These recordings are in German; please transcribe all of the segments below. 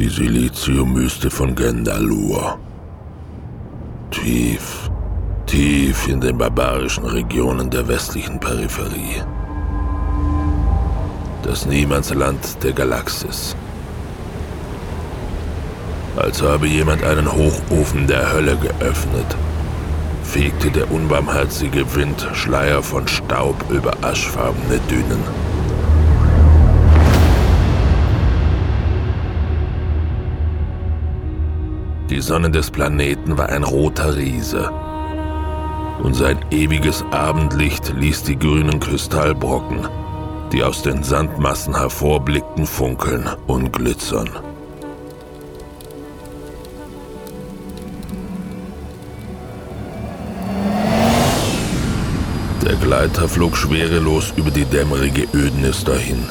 Die Siliziumwüste von Gendalur. Tief, tief in den barbarischen Regionen der westlichen Peripherie. Das Niemandsland der Galaxis. Als habe jemand einen Hochofen der Hölle geöffnet, fegte der unbarmherzige Wind Schleier von Staub über aschfarbene Dünen. Die Sonne des Planeten war ein roter Riese. Und sein ewiges Abendlicht ließ die grünen Kristallbrocken, die aus den Sandmassen hervorblickten, funkeln und glitzern. Der Gleiter flog schwerelos über die dämmerige Ödnis dahin,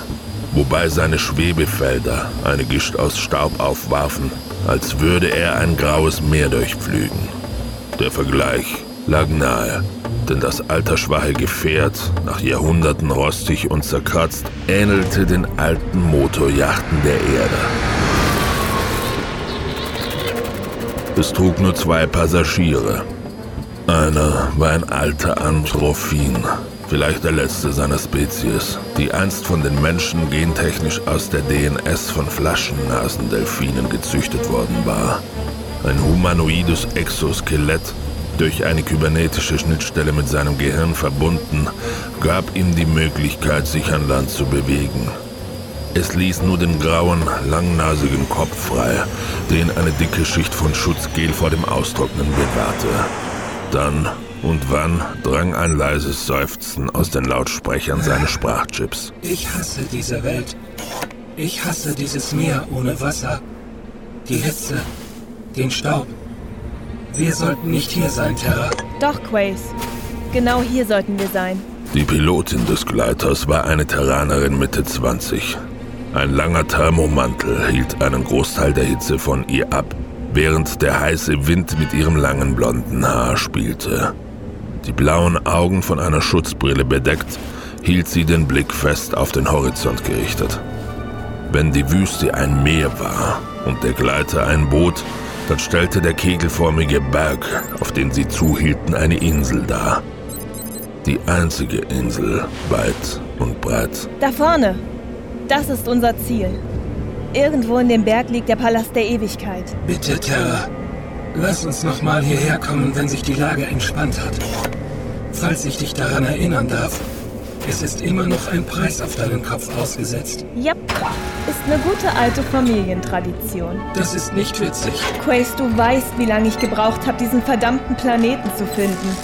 wobei seine Schwebefelder eine Gischt aus Staub aufwarfen, als würde er ein graues Meer durchpflügen. Der Vergleich lag nahe, denn das altersschwache Gefährt, nach Jahrhunderten rostig und zerkratzt, ähnelte den alten Motorjachten der Erde. Es trug nur zwei Passagiere. Einer war ein alter Anthrophin, vielleicht der letzte seiner Spezies, die einst von den Menschen gentechnisch aus der DNS von Flaschennasendelfinen gezüchtet worden war. Ein humanoides Exoskelett, durch eine kybernetische Schnittstelle mit seinem Gehirn verbunden, gab ihm die Möglichkeit, sich an Land zu bewegen. Es ließ nur den grauen, langnasigen Kopf frei, den eine dicke Schicht von Schutzgel vor dem Austrocknen bewahrte. Dann und wann drang ein leises Seufzen aus den Lautsprechern seines Sprachchips. Ich hasse diese Welt. Ich hasse dieses Meer ohne Wasser. Die Hitze. Den Staub. Wir sollten nicht hier sein, Terra. Doch, Quace. Genau hier sollten wir sein. Die Pilotin des Gleiters war eine Terranerin Mitte 20. Ein langer Thermomantel hielt einen Großteil der Hitze von ihr ab, während der heiße Wind mit ihrem langen blonden Haar spielte. Die blauen Augen von einer Schutzbrille bedeckt, hielt sie den Blick fest auf den Horizont gerichtet. Wenn die Wüste ein Meer war und der Gleiter ein Boot, dann stellte der kegelförmige Berg, auf den sie zuhielten, eine Insel dar. Die einzige Insel, weit und breit. Da vorne. Das ist unser Ziel. Irgendwo in dem Berg liegt der Palast der Ewigkeit. Bitte, Terra. Lass uns nochmal hierher kommen, wenn sich die Lage entspannt hat. Falls ich dich daran erinnern darf, es ist immer noch ein Preis auf deinen Kopf ausgesetzt. Yep, ist eine gute alte Familientradition. Das ist nicht witzig. Quace, du weißt, wie lange ich gebraucht habe, diesen verdammten Planeten zu finden.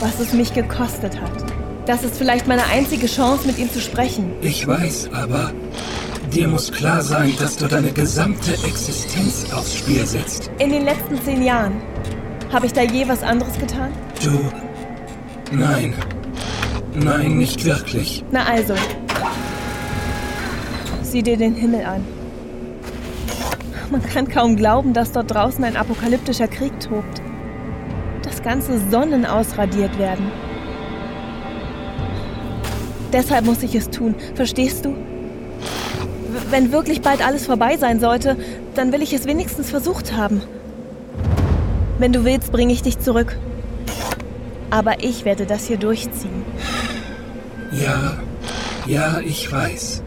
Was es mich gekostet hat. Das ist vielleicht meine einzige Chance, mit ihm zu sprechen. Ich weiß, aber dir muss klar sein, dass du deine gesamte Existenz aufs Spiel setzt. In den letzten zehn Jahren. Habe ich da je was anderes getan? Du. Nein. Nein, nicht wirklich. Na also. Sieh dir den Himmel an. Man kann kaum glauben, dass dort draußen ein apokalyptischer Krieg tobt. Dass ganze Sonnen ausradiert werden. Deshalb muss ich es tun, verstehst du? Wenn wirklich bald alles vorbei sein sollte, dann will ich es wenigstens versucht haben. Wenn du willst, bringe ich dich zurück. Aber ich werde das hier durchziehen. Ja, ja, ich weiß.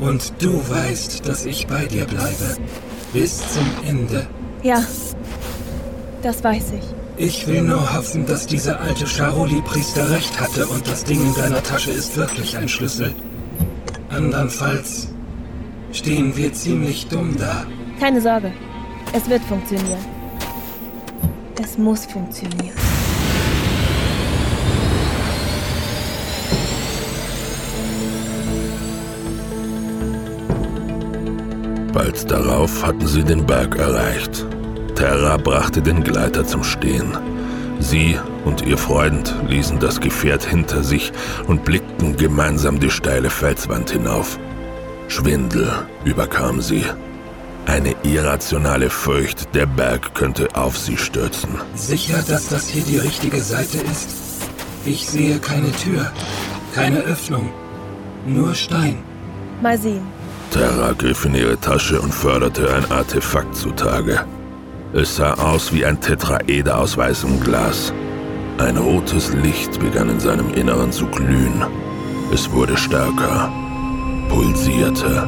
Und du weißt, dass ich bei dir bleibe. Bis zum Ende. Ja, das weiß ich. Ich will nur hoffen, dass dieser alte Charoli-Priester recht hatte und das Ding in deiner Tasche ist wirklich ein Schlüssel. Andernfalls stehen wir ziemlich dumm da. Keine Sorge, es wird funktionieren. Es muss funktionieren. Bald darauf hatten sie den Berg erreicht. Terra brachte den Gleiter zum Stehen. Sie und ihr Freund ließen das Gefährt hinter sich und blickten gemeinsam die steile Felswand hinauf. Schwindel überkam sie. Eine irrationale Furcht, der Berg könnte auf sie stürzen. Sicher, dass das hier die richtige Seite ist? Ich sehe keine Tür, keine Öffnung, nur Stein. Mal sehen. Terra griff in ihre Tasche und förderte ein Artefakt zutage. Es sah aus wie ein Tetraeder aus weißem Glas. Ein rotes Licht begann in seinem Inneren zu glühen. Es wurde stärker, pulsierte.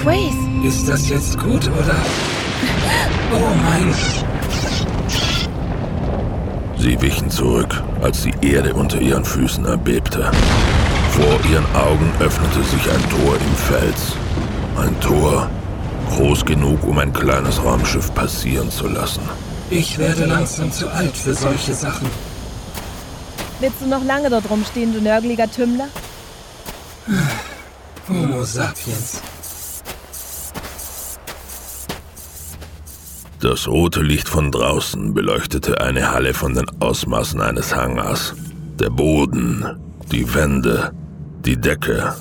Quace! Ist das jetzt gut, oder? Oh mein... Sie wichen zurück, als die Erde unter ihren Füßen erbebte. Vor ihren Augen öffnete sich ein Tor im Fels. Ein Tor, groß genug, um ein kleines Raumschiff passieren zu lassen. Ich werde langsam zu alt für solche Sachen. Willst du noch lange dort rumstehen, du nörgeliger Tümmler? Homo sapiens. Das rote Licht von draußen beleuchtete eine Halle von den Ausmaßen eines Hangars. Der Boden, die Wände, die Decke,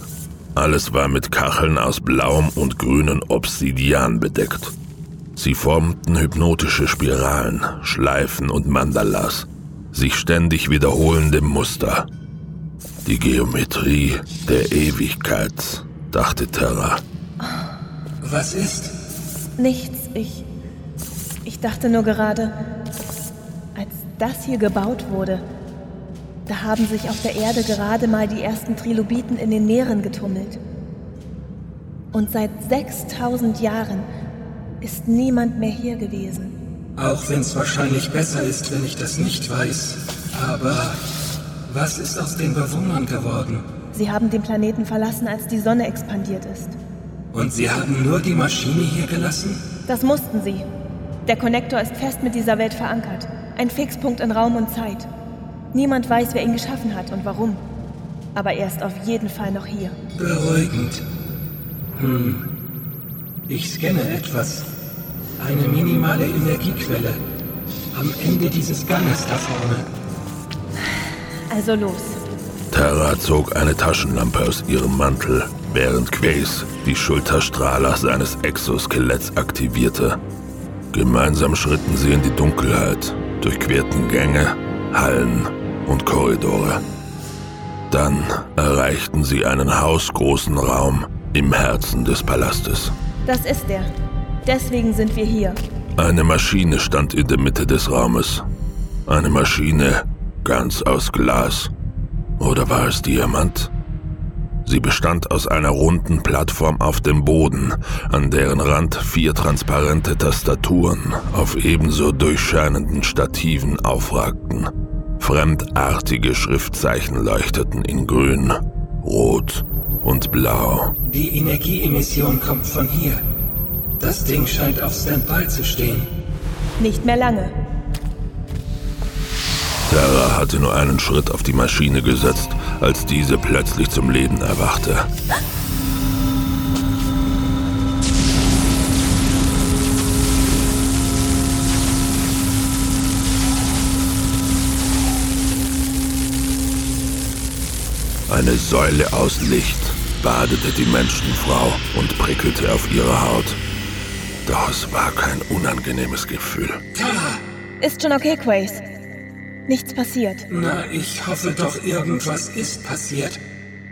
alles war mit Kacheln aus blauem und grünem Obsidian bedeckt. Sie formten hypnotische Spiralen, Schleifen und Mandalas, sich ständig wiederholende Muster. Die Geometrie der Ewigkeit, dachte Terra. Was ist? Nichts, ich. Ich dachte nur gerade, als das hier gebaut wurde, da haben sich auf der Erde gerade mal die ersten Trilobiten in den Meeren getummelt. Und seit 6000 Jahren ist niemand mehr hier gewesen. Auch wenn es wahrscheinlich besser ist, wenn ich das nicht weiß. Aber was ist aus den Bewohnern geworden? Sie haben den Planeten verlassen, als die Sonne expandiert ist. Und sie haben nur die Maschine hier gelassen? Das mussten sie. Der Konnektor ist fest mit dieser Welt verankert. Ein Fixpunkt in Raum und Zeit. Niemand weiß, wer ihn geschaffen hat und warum. Aber er ist auf jeden Fall noch hier. Beruhigend. Hm. Ich scanne etwas. Eine minimale Energiequelle. Am Ende dieses Ganges da vorne. Also los. Terra zog eine Taschenlampe aus ihrem Mantel, während Quace die Schulterstrahler seines Exoskeletts aktivierte. Gemeinsam schritten sie in die Dunkelheit, durchquerten Gänge, Hallen und Korridore. Dann erreichten sie einen hausgroßen Raum im Herzen des Palastes. Das ist er. Deswegen sind wir hier. Eine Maschine stand in der Mitte des Raumes. Eine Maschine ganz aus Glas. Oder war es Diamant? Sie bestand aus einer runden Plattform auf dem Boden, an deren Rand vier transparente Tastaturen auf ebenso durchscheinenden Stativen aufragten. Fremdartige Schriftzeichen leuchteten in grün, rot und blau. Die Energieemission kommt von hier. Das Ding scheint auf Standby zu stehen. Nicht mehr lange. Sarah hatte nur einen Schritt auf die Maschine gesetzt, als diese plötzlich zum Leben erwachte. Eine Säule aus Licht badete die Menschenfrau und prickelte auf ihre Haut. Doch es war kein unangenehmes Gefühl. Ist schon okay, Quace. Nichts passiert. Na, ich hoffe doch, irgendwas ist passiert.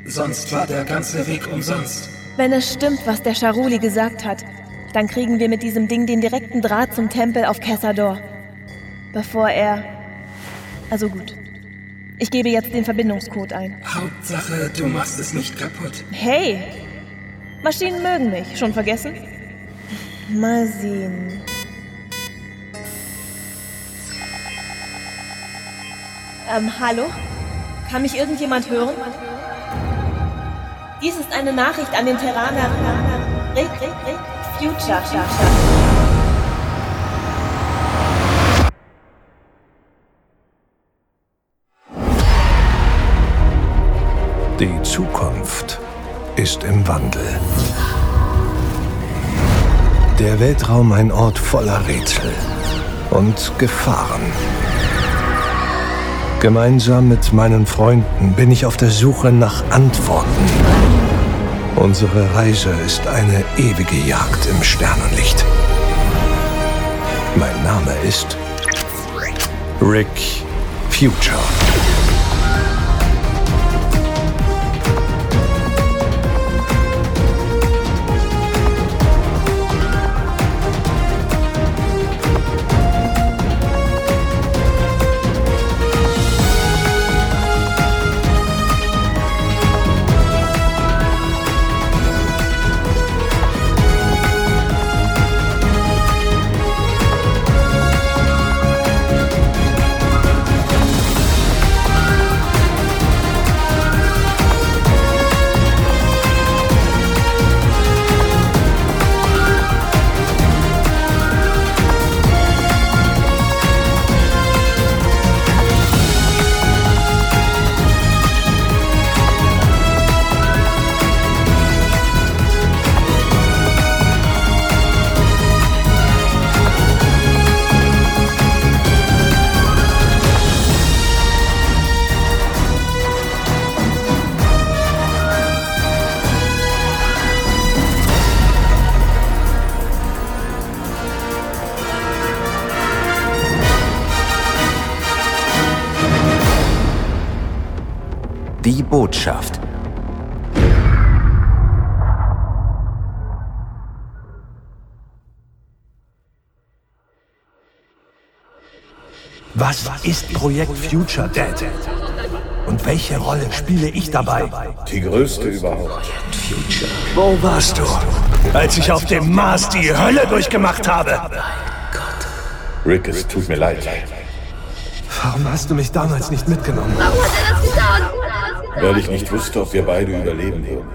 Sonst war der ganze Weg umsonst. Wenn es stimmt, was der Charuli gesagt hat, dann kriegen wir mit diesem Ding den direkten Draht zum Tempel auf Kessador. Bevor er. Also gut. Ich gebe jetzt den Verbindungscode ein. Hauptsache, du machst es nicht kaputt. Hey! Maschinen mögen mich. Schon vergessen? Mal sehen. Ähm, hallo? Kann mich irgendjemand hören? Dies ist eine Nachricht an den Terraner. Rick, Rick, Rick, Future. Die Zukunft ist im Wandel. Der Weltraum ein Ort voller Rätsel und Gefahren. Gemeinsam mit meinen Freunden bin ich auf der Suche nach Antworten. Unsere Reise ist eine ewige Jagd im Sternenlicht. Mein Name ist Rick Future. Botschaft. Was ist Projekt Future Dead? Und welche Rolle spiele ich dabei? Die größte überhaupt. Wo warst du, als ich auf dem Mars die Hölle durchgemacht habe? Rick, es tut mir leid. Warum hast du mich damals nicht mitgenommen? Weil ich nicht wusste, ob wir beide überleben würden.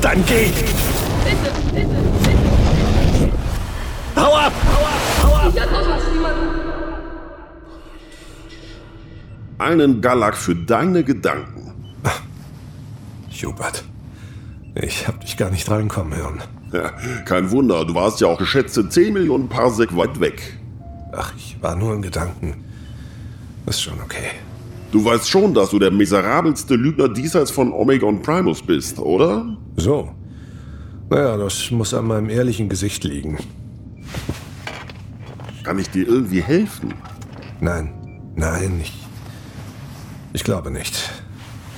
Dann geh! Hau ab! Einen Galak für deine Gedanken. Hubert, ich hab dich gar nicht reinkommen hören. Ja, kein Wunder, du warst ja auch geschätzte 10 Millionen Parsec weit weg. Ach, ich war nur in Gedanken. Ist schon okay. Du weißt schon, dass du der miserabelste Lügner diesseits von Omega und Primus bist, oder? So. Naja, das muss an meinem ehrlichen Gesicht liegen. Kann ich dir irgendwie helfen? Nein, nein, ich. Ich glaube nicht.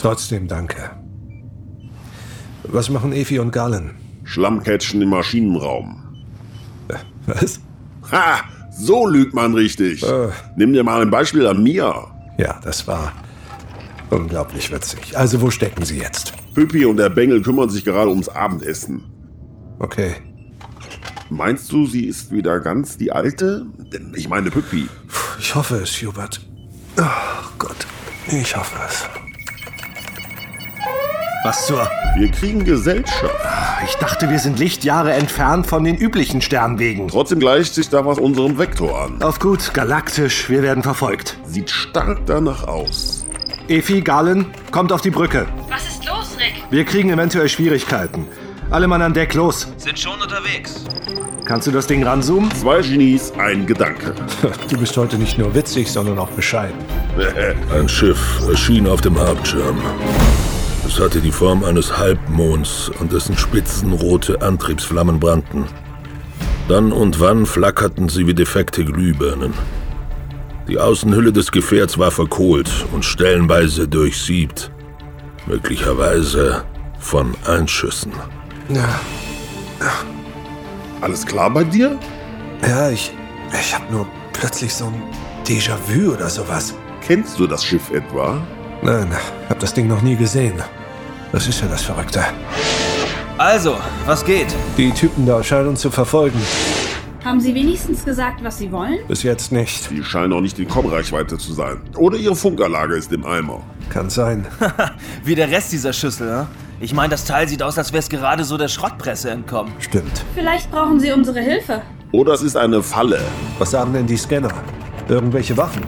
Trotzdem danke. Was machen Efi und Galen? Schlammcatchen im Maschinenraum. Was? Ha! So lügt man richtig. Äh. Nimm dir mal ein Beispiel an mir. Ja, das war unglaublich witzig. Also, wo stecken Sie jetzt? Püppi und der Bengel kümmern sich gerade ums Abendessen. Okay. Meinst du, sie ist wieder ganz die alte? Denn ich meine Püppi. Ich hoffe es, Hubert. Oh Gott, ich hoffe es. Was zur? Wir kriegen Gesellschaft. Ich dachte, wir sind Lichtjahre entfernt von den üblichen Sternwegen. Trotzdem gleicht sich da was unserem Vektor an. Auf gut, galaktisch, wir werden verfolgt. Sieht stark danach aus. Efi, Galen, kommt auf die Brücke. Was ist los, Rick? Wir kriegen eventuell Schwierigkeiten. Alle Mann an Deck, los. Sind schon unterwegs. Kannst du das Ding ranzoomen? Zwei Genies, ein Gedanke. Du bist heute nicht nur witzig, sondern auch bescheiden. Ein Schiff erschien auf dem Hauptschirm. Es hatte die Form eines Halbmonds, an dessen Spitzen rote Antriebsflammen brannten. Dann und wann flackerten sie wie defekte Glühbirnen. Die Außenhülle des Gefährts war verkohlt und stellenweise durchsiebt. Möglicherweise von Einschüssen. Ja, Alles klar bei dir? ja ich. Ich hab nur plötzlich so ein Déjà-vu oder sowas. Kennst du das Schiff etwa? Nein, hab das Ding noch nie gesehen. Das ist ja das Verrückte. Also, was geht? Die Typen da scheinen uns zu verfolgen. Haben Sie wenigstens gesagt, was Sie wollen? Bis jetzt nicht. Die scheinen auch nicht in Kommreichweite zu sein. Oder ihre Funkanlage ist im Eimer. Kann sein. Wie der Rest dieser Schüssel, ne? Ich meine, das Teil sieht aus, als wäre es gerade so der Schrottpresse entkommen. Stimmt. Vielleicht brauchen Sie unsere Hilfe. Oder es ist eine Falle. Was sagen denn die Scanner? Irgendwelche Waffen?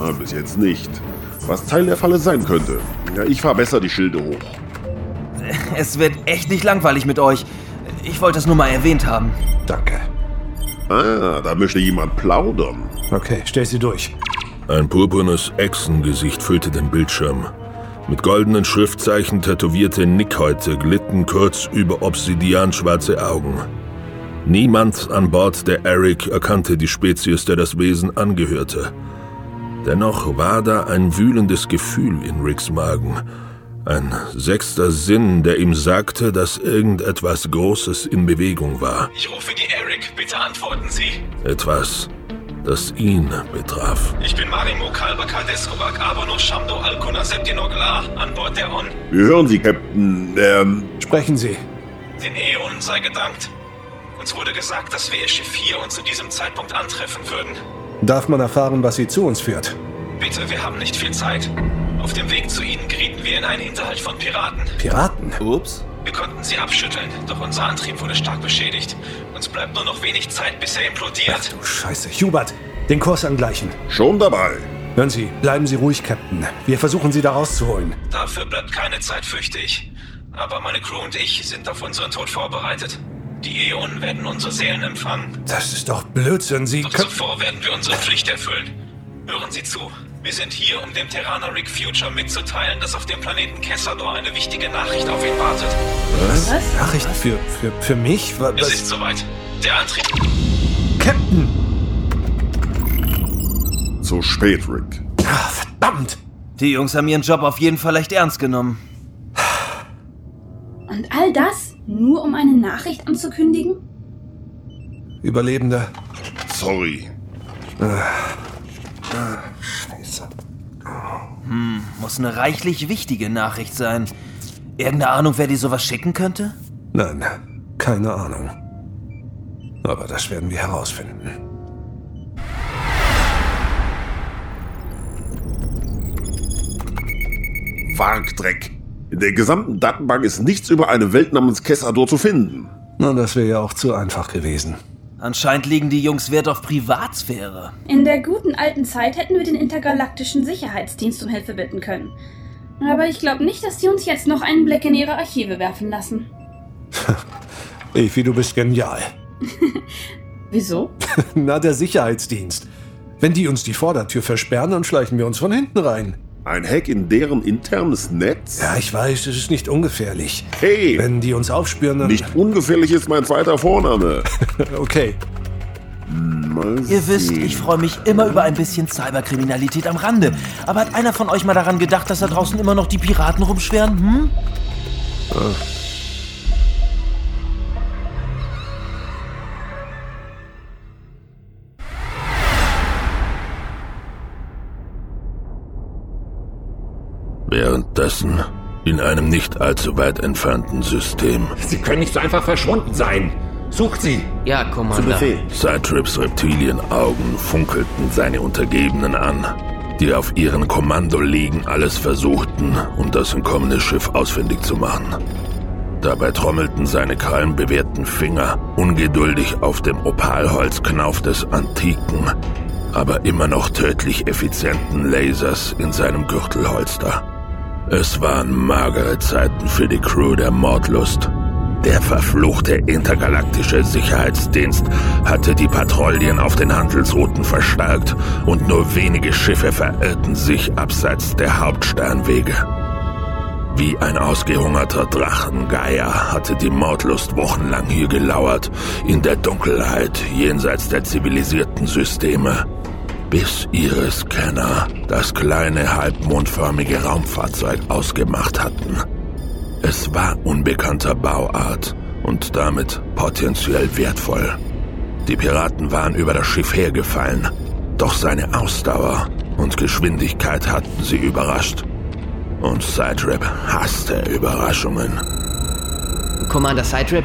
Ah, bis jetzt nicht. Was Teil der Falle sein könnte. Ja, ich fahr besser die Schilde hoch. Es wird echt nicht langweilig mit euch. Ich wollte es nur mal erwähnt haben. Danke. Ah, da möchte jemand plaudern. Okay, stell sie durch. Ein purpurnes Echsengesicht füllte den Bildschirm. Mit goldenen Schriftzeichen tätowierte Nickhäute glitten kurz über Obsidian schwarze Augen. Niemand an Bord der Eric erkannte die Spezies, der das Wesen angehörte. Dennoch war da ein wühlendes Gefühl in Ricks Magen. Ein sechster Sinn, der ihm sagte, dass irgendetwas Großes in Bewegung war. Ich rufe die Eric. Bitte antworten Sie. Etwas, das ihn betraf. Ich bin Marimo Kalbaka Deskobak Abono Shamdo Alkuna Septinogla an Bord der On. Wir hören Sie, Captain. Ähm, Sprechen Sie. Den Äonen sei gedankt. Uns wurde gesagt, dass wir Ihr Schiff hier und zu diesem Zeitpunkt antreffen würden. Darf man erfahren, was sie zu uns führt? Bitte, wir haben nicht viel Zeit. Auf dem Weg zu Ihnen gerieten wir in einen Hinterhalt von Piraten. Piraten? Ups. Wir konnten sie abschütteln, doch unser Antrieb wurde stark beschädigt. Uns bleibt nur noch wenig Zeit, bis er implodiert. Du Scheiße. Hubert, den Kurs angleichen. schon dabei. Hören Sie, bleiben Sie ruhig, Captain. Wir versuchen Sie da rauszuholen. Dafür bleibt keine Zeit, fürchte ich. Aber meine Crew und ich sind auf unseren Tod vorbereitet. Die Äonen werden unsere Seelen empfangen. Das ist doch Blödsinn. Sie Doch können... zuvor werden wir unsere Pflicht erfüllen. Hören Sie zu. Wir sind hier, um dem Terraner Rick Future mitzuteilen, dass auf dem Planeten Kessador eine wichtige Nachricht auf ihn wartet. Was? Nachricht für, für, für mich? Wa- Es Was? ist soweit. Der Antrieb. Captain! Zu spät, Rick. Ah, verdammt! Die Jungs haben ihren Job auf jeden Fall echt ernst genommen. Und all das nur um eine Nachricht anzukündigen? Überlebende. Sorry. Scheiße. Hm, muss eine reichlich wichtige Nachricht sein. Irgendeine Ahnung, wer die sowas schicken könnte? Nein, keine Ahnung. Aber das werden wir herausfinden. Wargdreck. In der gesamten Datenbank ist nichts über eine Welt namens Kessador zu finden. Na, das wäre ja auch zu einfach gewesen. Anscheinend legen die Jungs Wert auf Privatsphäre. In der guten alten Zeit hätten wir den intergalaktischen Sicherheitsdienst um Hilfe bitten können. Aber ich glaube nicht, dass die uns jetzt noch einen Blick in ihre Archive werfen lassen. Evi, du bist genial. Wieso? Na, der Sicherheitsdienst. Wenn die uns die Vordertür versperren, dann schleichen wir uns von hinten rein. Ein Hack in deren internes Netz? Ja, ich weiß, es ist nicht ungefährlich. Hey! Wenn die uns aufspüren, dann... Nicht ungefährlich ist mein zweiter Vorname. okay. Mal Ihr wisst, sehen. ich freue mich immer über ein bisschen Cyberkriminalität am Rande. Aber hat einer von euch mal daran gedacht, dass da draußen immer noch die Piraten rumschweren? Hm? Währenddessen in einem nicht allzu weit entfernten System. Sie können nicht so einfach verschwunden sein. Sucht sie. Ja, Zu Commander. Befehl. Cytrips Reptilienaugen funkelten seine Untergebenen an, die auf ihren Kommandoliegen alles versuchten, um das entkommene Schiff ausfindig zu machen. Dabei trommelten seine krallenbewehrten Finger ungeduldig auf dem Opalholzknauf des antiken, aber immer noch tödlich effizienten Lasers in seinem Gürtelholster. Es waren magere Zeiten für die Crew der Mordlust. Der verfluchte intergalaktische Sicherheitsdienst hatte die Patrouillen auf den Handelsrouten verstärkt und nur wenige Schiffe verirrten sich abseits der Hauptsternwege. Wie ein ausgehungerter Drachengeier hatte die Mordlust wochenlang hier gelauert, in der Dunkelheit jenseits der zivilisierten Systeme, bis ihre Scanner das kleine halbmondförmige Raumfahrzeug ausgemacht hatten. Es war unbekannter Bauart und damit potenziell wertvoll. Die Piraten waren über das Schiff hergefallen, doch seine Ausdauer und Geschwindigkeit hatten sie überrascht. Und Sidetrip hasste Überraschungen. Commander Sidetrip,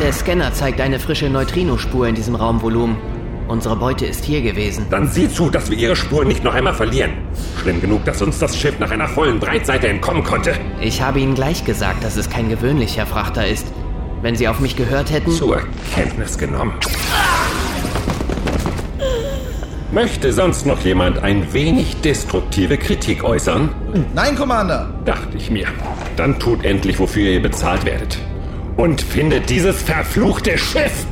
der Scanner zeigt eine frische Neutrinospur in diesem Raumvolumen. Unsere Beute ist hier gewesen. Dann sieh zu, dass wir ihre Spuren nicht noch einmal verlieren. Schlimm genug, dass uns das Schiff nach einer vollen Breitseite entkommen konnte. Ich habe Ihnen gleich gesagt, dass es kein gewöhnlicher Frachter ist. Wenn Sie auf mich gehört hätten... Zur Kenntnis genommen. Möchte sonst noch jemand ein wenig destruktive Kritik äußern? Nein, Commander. Dachte ich mir. Dann tut endlich, wofür ihr bezahlt werdet. Und findet dieses verfluchte Schiff!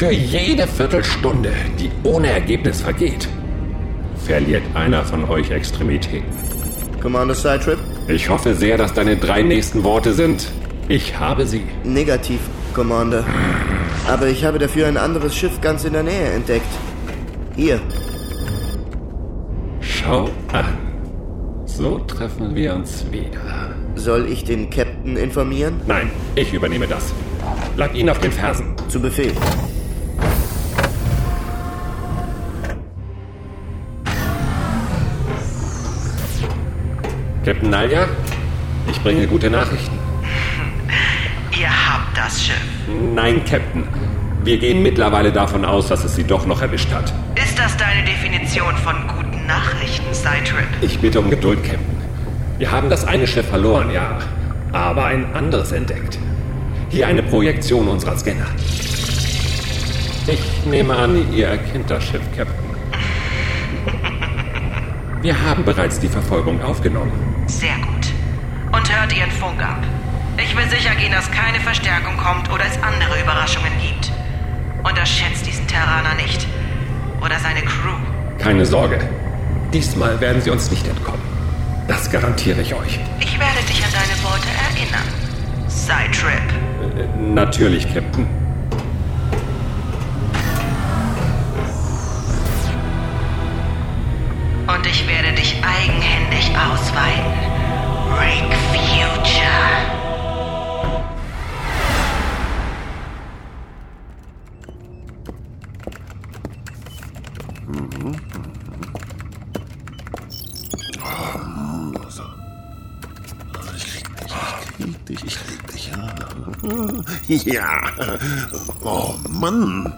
Für jede Viertelstunde, die ohne Ergebnis vergeht, verliert einer von euch Extremitäten. Commander Sidetrip? Ich hoffe sehr, dass deine drei nächsten Worte sind. Ich habe sie. Negativ, Commander. Aber ich habe dafür ein anderes Schiff ganz in der Nähe entdeckt. Hier. Schau an. So treffen wir uns wieder. Soll ich den Captain informieren? Nein, ich übernehme das. Bleib ihn auf den Fersen. Zu Befehl. Captain Nalja, ich bringe gute Nachrichten. Ihr habt das Schiff. Nein, Captain. Wir gehen mittlerweile davon aus, dass es sie doch noch erwischt hat. Ist das deine Definition von guten Nachrichten, Sidetrip? Ich bitte um Geduld, Captain. Wir haben das eine Schiff verloren, ja, aber ein anderes entdeckt. Hier eine Projektion unserer Scanner. Ich nehme an, ihr erkennt das Schiff, Captain. Wir haben bereits die Verfolgung aufgenommen. Sehr gut. Und hört ihren Funk ab. Ich will sicher gehen, dass keine Verstärkung kommt oder es andere Überraschungen gibt. Unterschätzt diesen Terraner nicht. Oder seine Crew. Keine Sorge. Diesmal werden sie uns nicht entkommen. Das garantiere ich euch. Ich werde dich an deine Worte erinnern. Sidetrip. Äh, natürlich, Captain. ja. Oh Mann.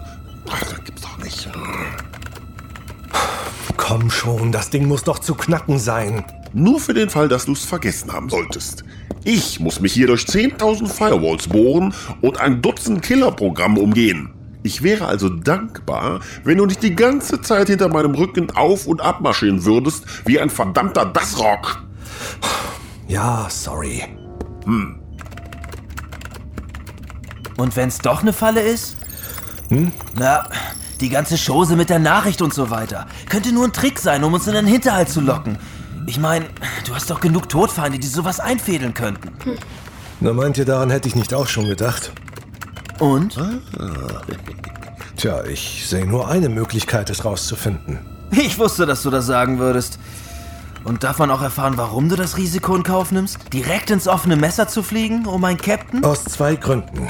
Ach, das gibt's doch nicht. Komm schon, das Ding muss doch zu knacken sein. Nur für den Fall, dass du es vergessen haben solltest. Ich muss mich hier durch 10.000 Firewalls bohren und ein Dutzend Killerprogramme umgehen. Ich wäre also dankbar, wenn du nicht die ganze Zeit hinter meinem Rücken auf und ab marschieren würdest, wie ein verdammter Dassrock. Ja, sorry. Hm. Und wenn's doch eine Falle ist? Hm? Na, die ganze Chose mit der Nachricht und so weiter. Könnte nur ein Trick sein, um uns in den Hinterhalt zu locken. Ich meine, du hast doch genug Todfeinde, die sowas einfädeln könnten. Na, meint ihr, daran hätte ich nicht auch schon gedacht? Und? Tja, ich sehe nur eine Möglichkeit, es rauszufinden. Ich wusste, dass du das sagen würdest. Und darf man auch erfahren, warum du das Risiko in Kauf nimmst? Direkt ins offene Messer zu fliegen, um ein Captain? Aus zwei Gründen.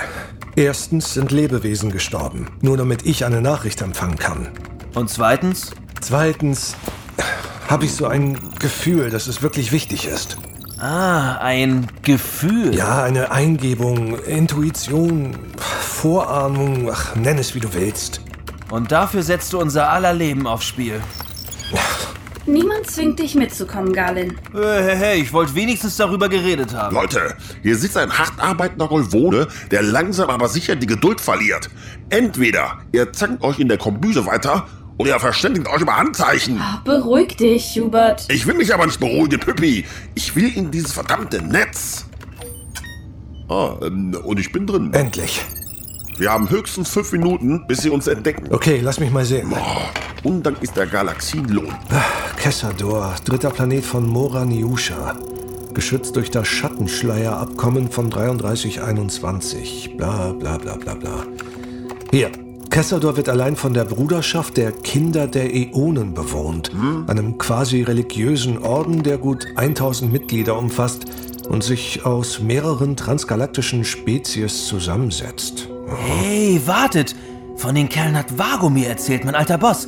Erstens sind Lebewesen gestorben, nur damit ich eine Nachricht empfangen kann. Und zweitens? Zweitens habe ich so ein Gefühl, dass es wirklich wichtig ist. Ah, ein Gefühl. Ja, eine Eingebung, Intuition, Vorahnung, ach, nenn es wie du willst. Und dafür setzt du unser aller Leben aufs Spiel. Niemand zwingt dich mitzukommen, Garlin. Hey, hey, hey, ich wollte wenigstens darüber geredet haben. Leute, hier sitzt ein hart arbeitender Golvone, der langsam aber sicher die Geduld verliert. Entweder ihr zankt euch in der Kombüse weiter oder ihr verständigt euch über Handzeichen. Oh, beruhig dich, Hubert. Ich will mich aber nicht beruhigen, Püppi. Ich will in dieses verdammte Netz. Ah, ähm, und ich bin drin. Endlich. Wir haben höchstens fünf Minuten, bis sie uns entdecken. Okay, lass mich mal sehen. Oh, und dann ist der Galaxienlohn. Kessador, dritter Planet von Mora Niusha. Geschützt durch das Schattenschleierabkommen von 3321. Bla bla bla bla bla. Hier. Kessador wird allein von der Bruderschaft der Kinder der Äonen bewohnt, Hm? einem quasi religiösen Orden, der gut 1000 Mitglieder umfasst und sich aus mehreren transgalaktischen Spezies zusammensetzt. Hey, wartet! Von den Kerlen hat Vago mir erzählt, mein alter Boss.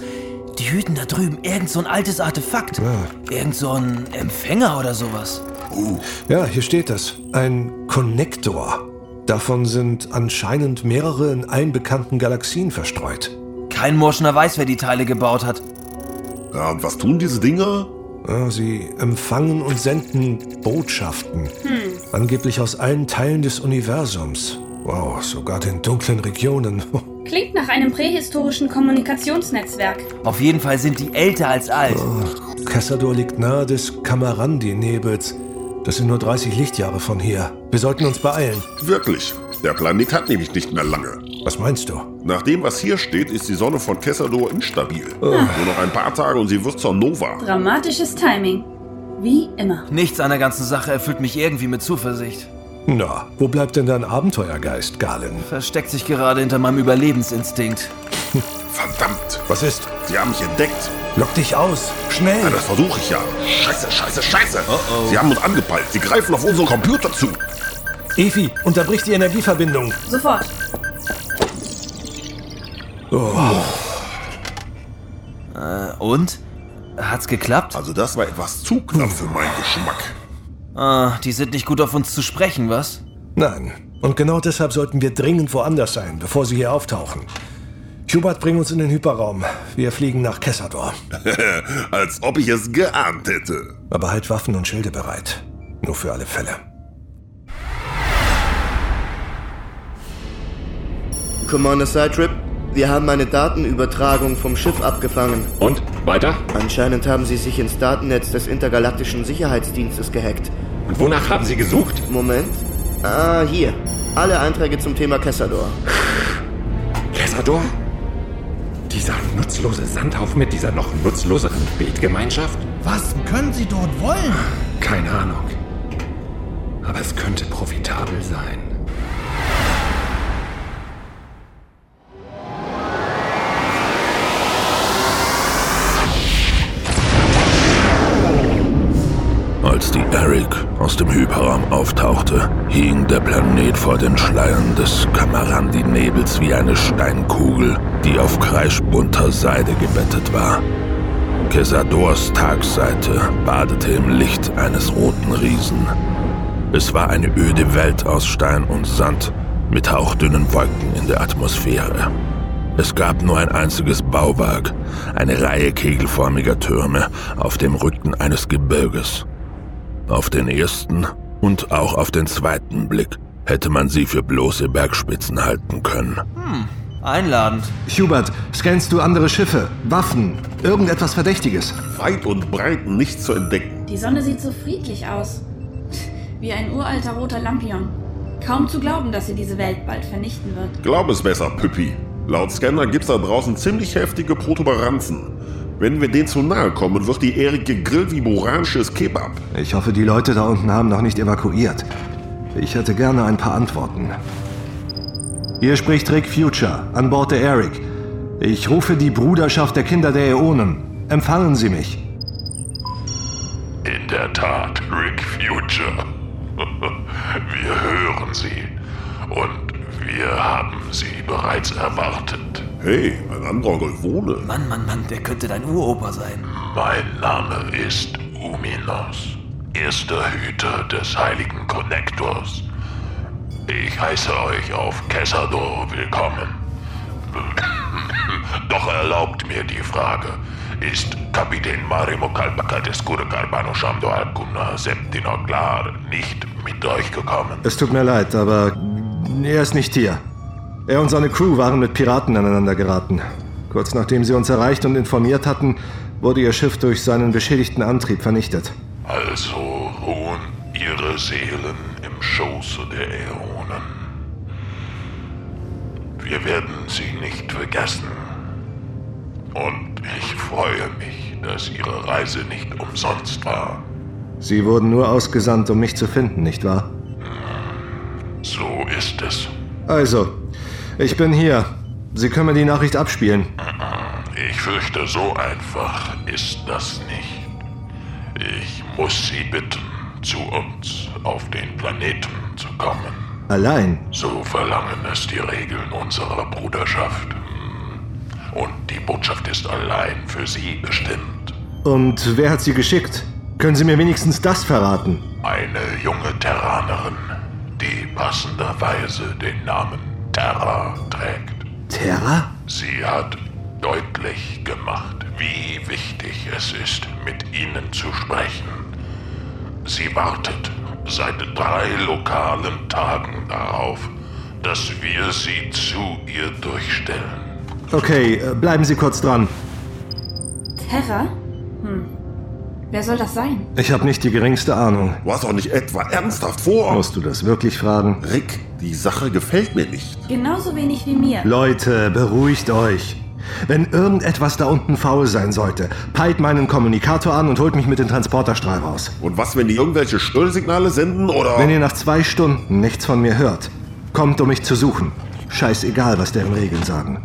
Die hüten da drüben irgend so ein altes Artefakt. Irgend so ein Empfänger oder sowas. Ja, hier steht es. Ein Konnektor. Davon sind anscheinend mehrere in allen bekannten Galaxien verstreut. Kein Morschner weiß, wer die Teile gebaut hat. Ja, und was tun diese Dinger? Ja, sie empfangen und senden Botschaften. Hm. Angeblich aus allen Teilen des Universums. Wow, sogar den dunklen Regionen. Klingt nach einem prähistorischen Kommunikationsnetzwerk. Auf jeden Fall sind die älter als alt. Kessador liegt nahe des Kamarandi-Nebels. Das sind nur 30 Lichtjahre von hier. Wir sollten uns beeilen. Wirklich. Der Planet hat nämlich nicht mehr lange. Was meinst du? Nach dem, was hier steht, ist die Sonne von Kessador instabil. Nur noch ein paar Tage und sie wird zur Nova. Dramatisches Timing. Wie immer. Nichts an der ganzen Sache erfüllt mich irgendwie mit Zuversicht. Na, wo bleibt denn dein Abenteuergeist, Galen? Versteckt sich gerade hinter meinem Überlebensinstinkt. Verdammt. Was ist? Sie haben mich entdeckt. Lock dich aus. Schnell. Ja, das versuche ich ja. Scheiße, scheiße, scheiße. Sie haben uns angepeilt. Sie greifen auf unseren Computer zu. Evi, unterbrich die Energieverbindung. Sofort. Oh. Äh, und? Hat's geklappt? Also das war etwas zu knapp für meinen Geschmack. Ah, die sind nicht gut auf uns zu sprechen, was? Nein. Und genau deshalb sollten wir dringend woanders sein, bevor sie hier auftauchen. Schubert, bring uns in den Hyperraum. Wir fliegen nach Kessador. Als ob ich es geahnt hätte. Aber halt Waffen und Schilde bereit. Nur für alle Fälle. Commander Sidetrip, wir haben eine Datenübertragung vom Schiff abgefangen. Und? Weiter? Anscheinend haben sie sich ins Datennetz des Intergalaktischen Sicherheitsdienstes gehackt. Und wonach haben Sie gesucht? Moment. Ah, hier. Alle Einträge zum Thema Kessador. Kessador? Dieser nutzlose Sandhaufen mit dieser noch nutzloseren Betgemeinschaft? Was können Sie dort wollen? Keine Ahnung. Aber es könnte profitabel sein. Als die Eric aus dem Hyperraum auftauchte, hing der Planet vor den Schleiern des Kamarandi-Nebels wie eine Steinkugel, die auf kreischbunter Seide gebettet war. Kesadors Tagseite badete im Licht eines roten Riesen. Es war eine öde Welt aus Stein und Sand mit hauchdünnen Wolken in der Atmosphäre. Es gab nur ein einziges Bauwerk, eine Reihe kegelförmiger Türme auf dem Rücken eines Gebirges. Auf den ersten und auch auf den zweiten Blick hätte man sie für bloße Bergspitzen halten können. Hm, einladend. Hubert, scannst du andere Schiffe, Waffen, irgendetwas Verdächtiges? Weit und breit nichts zu entdecken. Die Sonne sieht so friedlich aus. Wie ein uralter roter Lampion. Kaum zu glauben, dass sie diese Welt bald vernichten wird. Glaub es besser, Püppi. Laut Scanner gibt's da draußen ziemlich heftige Protuberanzen. Wenn wir denen zu nahe kommen, wird die Erde gegrillt wie boranisches Kebab. Ich hoffe, die Leute da unten haben noch nicht evakuiert. Ich hätte gerne ein paar Antworten. Hier spricht Rick Future an Bord der Eric. Ich rufe die Bruderschaft der Kinder der Äonen. Empfangen Sie mich. In der Tat, Rick Future. Wir hören Sie und wir haben Sie bereits erwartet. Hey, ein anderer Golvone. Mann, Mann, Mann, der könnte dein Uropa sein. Mein Name ist Uminos, erster Hüter des heiligen Konnektors. Ich heiße euch auf Kessador willkommen. Doch erlaubt mir die Frage, ist Kapitän Marimo Kalbaka des Carbano Shamdo Alcuna Septino Klar nicht mit euch gekommen? Es tut mir leid, aber er ist nicht hier. Er und seine Crew waren mit Piraten aneinander geraten. Kurz nachdem sie uns erreicht und informiert hatten, wurde ihr Schiff durch seinen beschädigten Antrieb vernichtet. Also ruhen ihre Seelen im Schoße der Äonen. Wir werden sie nicht vergessen. Und ich freue mich, dass ihre Reise nicht umsonst war. Sie wurden nur ausgesandt, um mich zu finden, nicht wahr? So ist es. Also, ich bin hier. Sie können mir die Nachricht abspielen. Ich fürchte, so einfach ist das nicht. Ich muss Sie bitten, zu uns auf den Planeten zu kommen. Allein? So verlangen es die Regeln unserer Bruderschaft. Und die Botschaft ist allein für Sie bestimmt. Und wer hat sie geschickt? Können Sie mir wenigstens das verraten? Eine junge Terranerin, die passenderweise den Namen Terra trägt. Terra? Sie hat deutlich gemacht, wie wichtig es ist, mit Ihnen zu sprechen. Sie wartet seit drei lokalen Tagen darauf, dass wir sie zu ihr durchstellen. Okay, äh, bleiben Sie kurz dran. Terra? Hm. Wer soll das sein? Ich habe nicht die geringste Ahnung. Du hast doch nicht etwa ernsthaft vor. Musst du das wirklich fragen? Rick, die Sache gefällt mir nicht. Genauso wenig wie mir. Leute, beruhigt euch. Wenn irgendetwas da unten faul sein sollte, peilt meinen Kommunikator an und holt mich mit dem Transporterstrahl raus. Und was, wenn die irgendwelche Störsignale senden oder... Wenn ihr nach zwei Stunden nichts von mir hört, kommt, um mich zu suchen. Scheißegal, was deren Regeln sagen.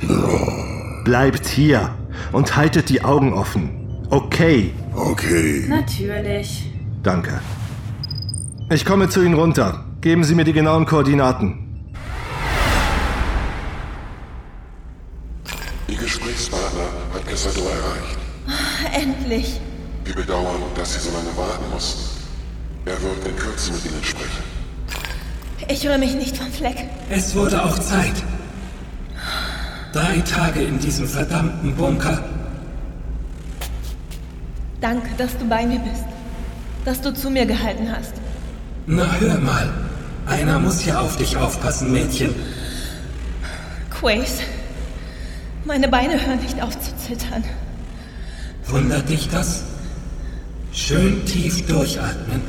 Bleibt hier und haltet die Augen offen. Okay. Okay. Natürlich. Danke. Ich komme zu Ihnen runter. Geben Sie mir die genauen Koordinaten. Ihr Gesprächspartner hat Casador erreicht. Endlich. Wir bedauern, dass Sie so lange warten mussten. Er wird in Kürze mit Ihnen sprechen. Ich rühre mich nicht vom Fleck. Es wurde auch Zeit. Drei Tage in diesem verdammten Bunker. Danke, dass du bei mir bist. Dass du zu mir gehalten hast. Na hör mal. Einer muss ja auf dich aufpassen, Mädchen. Quace. Meine Beine hören nicht auf zu zittern. Wundert dich das? Schön tief durchatmen.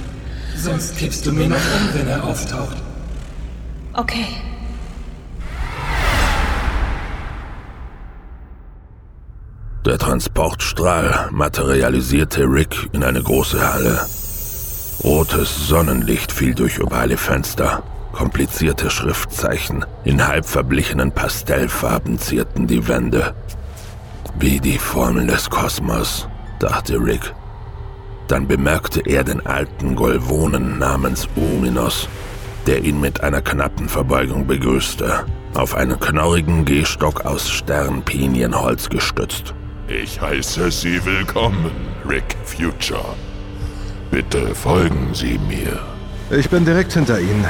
Sonst kippst du mir noch um, wenn er auftaucht. Okay. Der Transportstrahl materialisierte Rick in eine große Halle. Rotes Sonnenlicht fiel durch ovale Fenster. Komplizierte Schriftzeichen in halb verblichenen Pastellfarben zierten die Wände. Wie die Formeln des Kosmos, dachte Rick. Dann bemerkte er den alten Golvonen namens Uminos, der ihn mit einer knappen Verbeugung begrüßte, auf einen knorrigen Gehstock aus Sternpinienholz gestützt. Ich heiße Sie willkommen, Rick Future. Bitte folgen Sie mir. Ich bin direkt hinter Ihnen.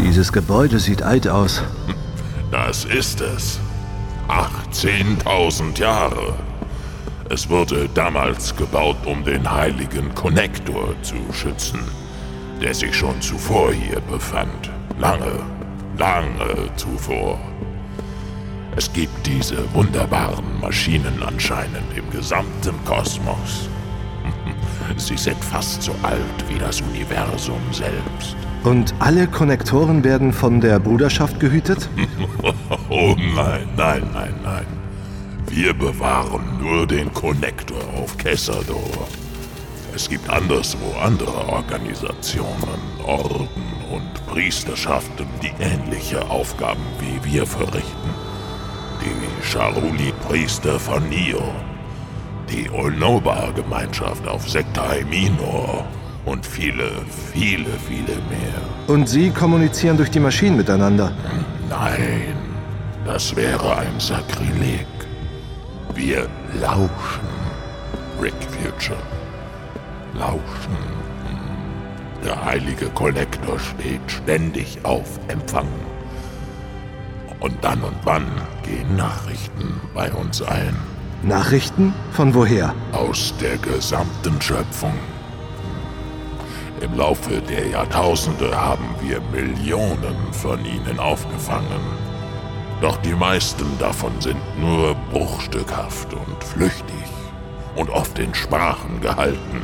Dieses Gebäude sieht alt aus. Das ist es. 18.000 Jahre. Es wurde damals gebaut, um den heiligen Konnektor zu schützen, der sich schon zuvor hier befand. Lange, lange zuvor. Es gibt diese wunderbaren Maschinen anscheinend im gesamten Kosmos. Sie sind fast so alt wie das Universum selbst. Und alle Konnektoren werden von der Bruderschaft gehütet? oh nein, nein, nein, nein. Wir bewahren nur den Konnektor auf Kessador. Es gibt anderswo andere Organisationen, Orden und Priesterschaften, die ähnliche Aufgaben wie wir verrichten. Die Charuli-Priester von Nio, die Olnoba-Gemeinschaft auf Sektai Minor und viele, viele, viele mehr. Und Sie kommunizieren durch die Maschinen miteinander? Nein, das wäre ein Sakrileg. Wir lauschen, Rick Future. Lauschen. Der heilige Kollektor steht ständig auf Empfang. Und dann und wann gehen Nachrichten bei uns ein. Nachrichten? Von woher? Aus der gesamten Schöpfung. Im Laufe der Jahrtausende haben wir Millionen von ihnen aufgefangen. Doch die meisten davon sind nur bruchstückhaft und flüchtig und oft in Sprachen gehalten,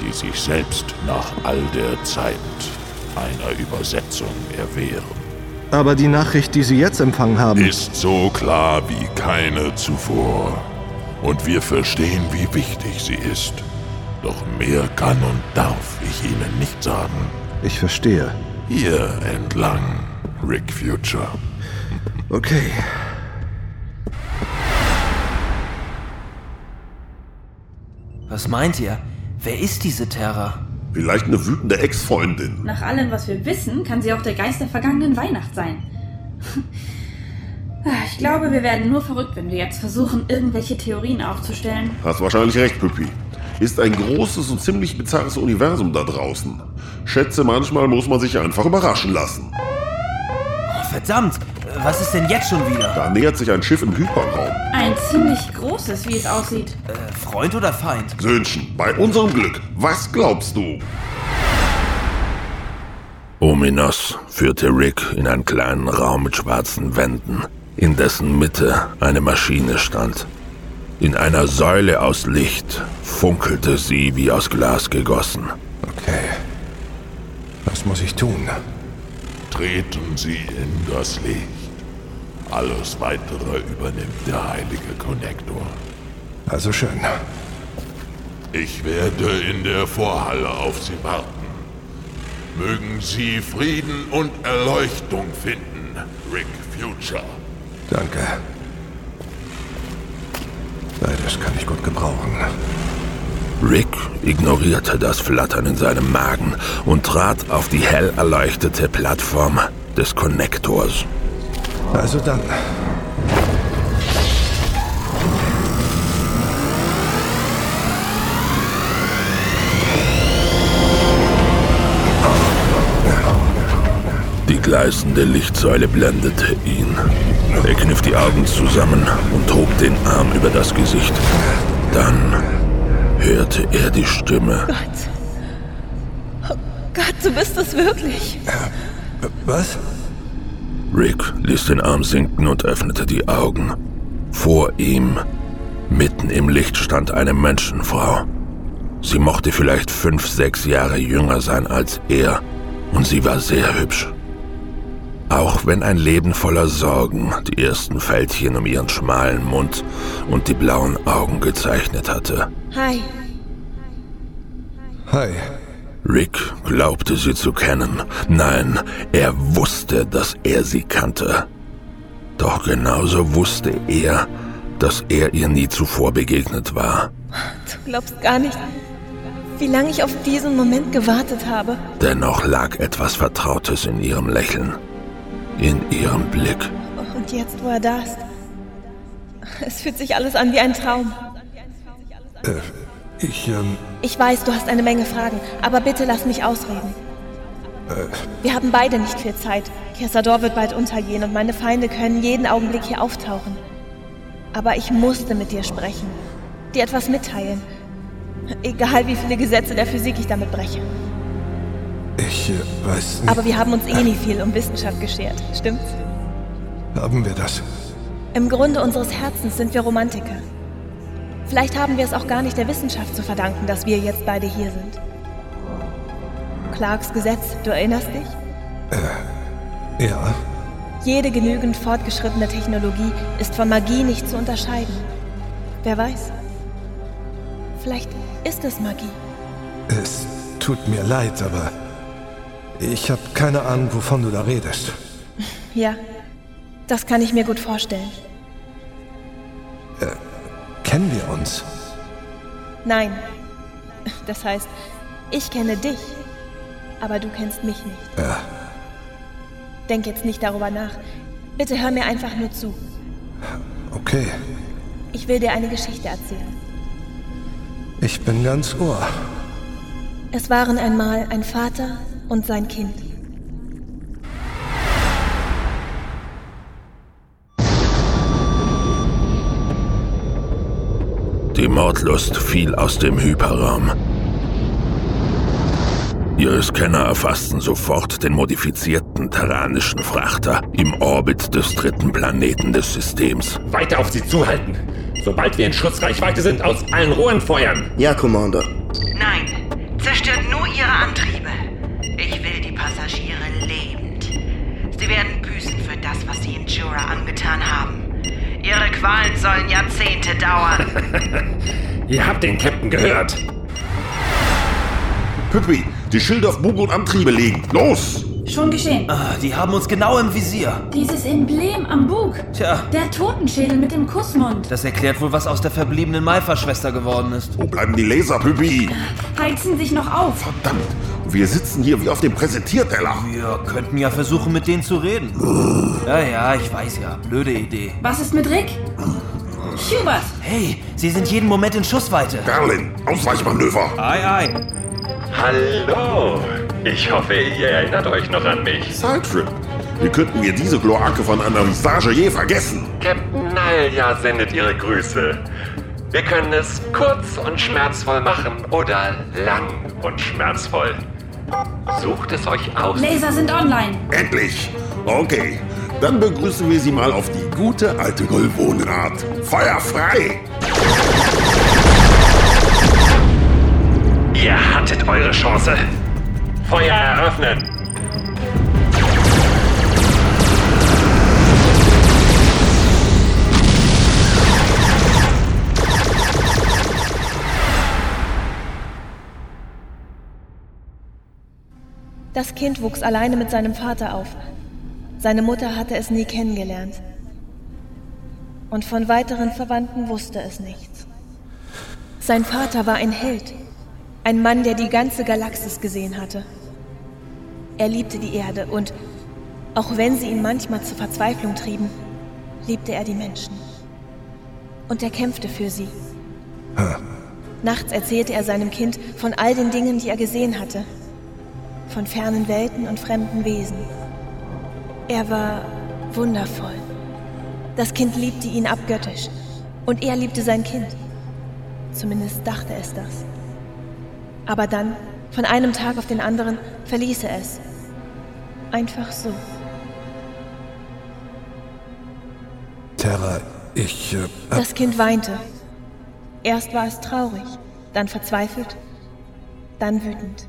die sich selbst nach all der Zeit einer Übersetzung erwehren. Aber die Nachricht, die Sie jetzt empfangen haben, ist so klar wie keine zuvor. Und wir verstehen, wie wichtig sie ist. Doch mehr kann und darf ich Ihnen nicht sagen. Ich verstehe. Hier entlang, Rick Future. Okay. Was meint ihr? Wer ist diese Terra? Vielleicht eine wütende Ex-Freundin. Nach allem, was wir wissen, kann sie auch der Geist der vergangenen Weihnacht sein. Ich glaube, wir werden nur verrückt, wenn wir jetzt versuchen, irgendwelche Theorien aufzustellen. Hast wahrscheinlich recht, Püppi. Ist ein großes und ziemlich bizarres Universum da draußen. Schätze, manchmal muss man sich einfach überraschen lassen. Oh, verdammt, was ist denn jetzt schon wieder? Da nähert sich ein Schiff im Hyperraum. Ein ziemlich großes, wie es aussieht. Äh, Freund oder Feind? Söhnchen, bei unserem Glück, was glaubst du? Ominos führte Rick in einen kleinen Raum mit schwarzen Wänden, in dessen Mitte eine Maschine stand. In einer Säule aus Licht funkelte sie wie aus Glas gegossen. Okay. Was muss ich tun? Treten Sie in das Licht. Alles weitere übernimmt der heilige Konnektor. Also schön. Ich werde in der Vorhalle auf Sie warten. Mögen Sie Frieden und Erleuchtung finden, Rick Future. Danke. Beides kann ich gut gebrauchen. Rick ignorierte das Flattern in seinem Magen und trat auf die hell erleuchtete Plattform des Konnektors. Also dann. Die gleißende Lichtsäule blendete ihn. Er kniff die Augen zusammen und hob den Arm über das Gesicht. Dann hörte er die Stimme. Gott. Oh Gott, du bist es wirklich. Was? Rick ließ den Arm sinken und öffnete die Augen. Vor ihm, mitten im Licht, stand eine Menschenfrau. Sie mochte vielleicht fünf, sechs Jahre jünger sein als er, und sie war sehr hübsch. Auch wenn ein Leben voller Sorgen die ersten Fältchen um ihren schmalen Mund und die blauen Augen gezeichnet hatte. Hi. Hi. Rick glaubte sie zu kennen. Nein, er wusste, dass er sie kannte. Doch genauso wusste er, dass er ihr nie zuvor begegnet war. Du glaubst gar nicht, wie lange ich auf diesen Moment gewartet habe. Dennoch lag etwas Vertrautes in ihrem Lächeln, in ihrem Blick. Und jetzt, wo er da ist, es fühlt sich alles an wie ein Traum. Äh, Ich, ähm, Ich weiß, du hast eine Menge Fragen, aber bitte lass mich ausreden. äh, Wir haben beide nicht viel Zeit. Kessador wird bald untergehen und meine Feinde können jeden Augenblick hier auftauchen. Aber ich musste mit dir sprechen. Dir etwas mitteilen. Egal wie viele Gesetze der Physik ich damit breche. ich äh, weiß nicht. Aber wir haben uns eh nie viel um Wissenschaft geschert, stimmt's? Haben wir das? Im Grunde unseres Herzens sind wir Romantiker. Vielleicht haben wir es auch gar nicht der Wissenschaft zu verdanken, dass wir jetzt beide hier sind. Clarks Gesetz, du erinnerst dich? Äh, ja. Jede genügend fortgeschrittene Technologie ist von Magie nicht zu unterscheiden. Wer weiß? Vielleicht ist es Magie. Es tut mir leid, aber ich habe keine Ahnung, wovon du da redest. Ja, das kann ich mir gut vorstellen. Äh, kennen wir uns? Nein. Das heißt, ich kenne dich, aber du kennst mich nicht. Ja. Denk jetzt nicht darüber nach. Bitte hör mir einfach nur zu. Okay. Ich will dir eine Geschichte erzählen. Ich bin ganz ohr. Es waren einmal ein Vater und sein Kind. Die Mordlust fiel aus dem Hyperraum. Ihre Scanner erfassten sofort den modifizierten terranischen Frachter im Orbit des dritten Planeten des Systems. Weiter auf sie zuhalten. Sobald wir in Schussreichweite sind, aus allen Rohren feuern. Ja, Commander. Nein, zerstört nur ihre Antriebe. Ich will die Passagiere lebend. Sie werden büßen für das, was sie in Jura angetan haben. Ihre Qualen sollen Jahrzehnte dauern. Ihr habt den Captain gehört. Püppi, die Schilde auf Bug und Antriebe legen. Los! Schon geschehen. Ah, die haben uns genau im Visier. Dieses Emblem am Bug. Tja, Der Totenschädel mit dem Kussmund. das erklärt wohl, was aus der verbliebenen Malfa-Schwester geworden ist. Wo bleiben die Laser, Püppi? Heizen sich noch auf. Verdammt, wir sitzen hier wie auf dem Präsentierteller. Wir könnten ja versuchen, mit denen zu reden. Ja, ja, ich weiß ja. Blöde Idee. Was ist mit Rick? Hubert! Hey, sie sind jeden Moment in Schussweite. Berlin, Ausweichmanöver. Ei, ei. Hallo. Ich hoffe, ihr erinnert euch noch an mich. Sidetrip. Wie könnten wir diese Kloake von Anastasia je vergessen? Captain Nalja sendet ihre Grüße. Wir können es kurz und schmerzvoll machen oder lang und schmerzvoll. Sucht es euch aus. Laser sind online. Endlich. Okay, dann begrüßen wir Sie mal auf die gute alte Golvonenart. Feuer frei! Ihr hattet eure Chance. Feuer eröffnen. Das Kind wuchs alleine mit seinem Vater auf. Seine Mutter hatte es nie kennengelernt. Und von weiteren Verwandten wusste es nichts. Sein Vater war ein Held. Ein Mann, der die ganze Galaxis gesehen hatte. Er liebte die Erde und, auch wenn sie ihn manchmal zur Verzweiflung trieben, liebte er die Menschen. Und er kämpfte für sie. Nachts erzählte er seinem Kind von all den Dingen, die er gesehen hatte. Von fernen Welten und fremden Wesen. Er war wundervoll. Das Kind liebte ihn abgöttisch. Und er liebte sein Kind. Zumindest dachte es das. Aber dann, von einem Tag auf den anderen, verließ er es. Einfach so. Terra, ich. Äh, Das Kind weinte. Erst war es traurig, dann verzweifelt, dann wütend.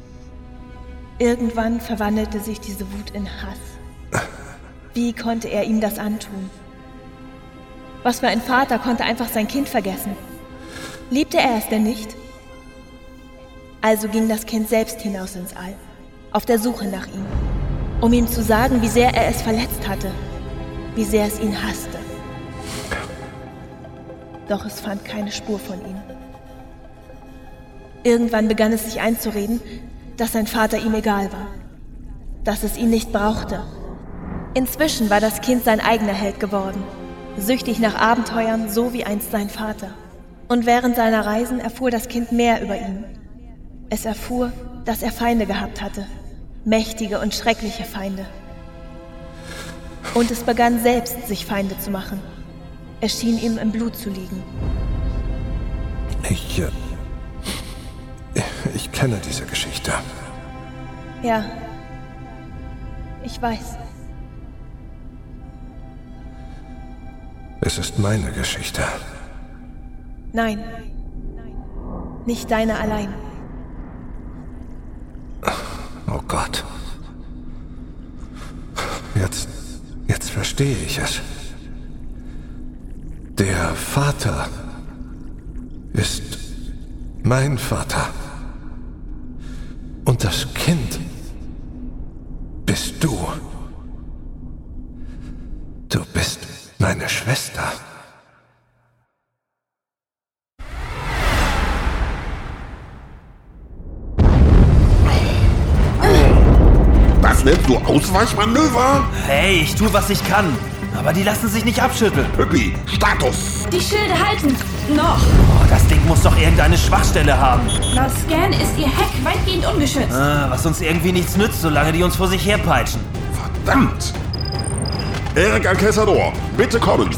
Irgendwann verwandelte sich diese Wut in Hass. Wie konnte er ihm das antun? Was für ein Vater konnte einfach sein Kind vergessen? Liebte er es denn nicht? Also ging das Kind selbst hinaus ins All, auf der Suche nach ihm, um ihm zu sagen, wie sehr er es verletzt hatte, wie sehr es ihn hasste. Doch es fand keine Spur von ihm. Irgendwann begann es sich einzureden, dass sein Vater ihm egal war, dass es ihn nicht brauchte. Inzwischen war das Kind sein eigener Held geworden, süchtig nach Abenteuern, so wie einst sein Vater. Und während seiner Reisen erfuhr das Kind mehr über ihn. Es erfuhr, dass er Feinde gehabt hatte. Mächtige und schreckliche Feinde. Und es begann selbst, sich Feinde zu machen. Es schien ihm im Blut zu liegen. Ich. Äh, ich kenne diese Geschichte. Ja. Ich weiß. Es ist meine Geschichte. Nein. Nicht deine allein. Oh Gott. Jetzt. Jetzt verstehe ich es. Der Vater ist mein Vater. Und das Kind bist du. Du bist meine Schwester. Nennst du Ausweichmanöver? Hey, ich tue, was ich kann. Aber die lassen sich nicht abschütteln. Püppi, Status. Die Schilde halten. Noch. Oh, das Ding muss doch irgendeine Schwachstelle haben. Laut Scan ist ihr Heck weitgehend ungeschützt. Ah, was uns irgendwie nichts nützt, solange die uns vor sich herpeitschen. Verdammt! Erik Alcazador, bitte kommen.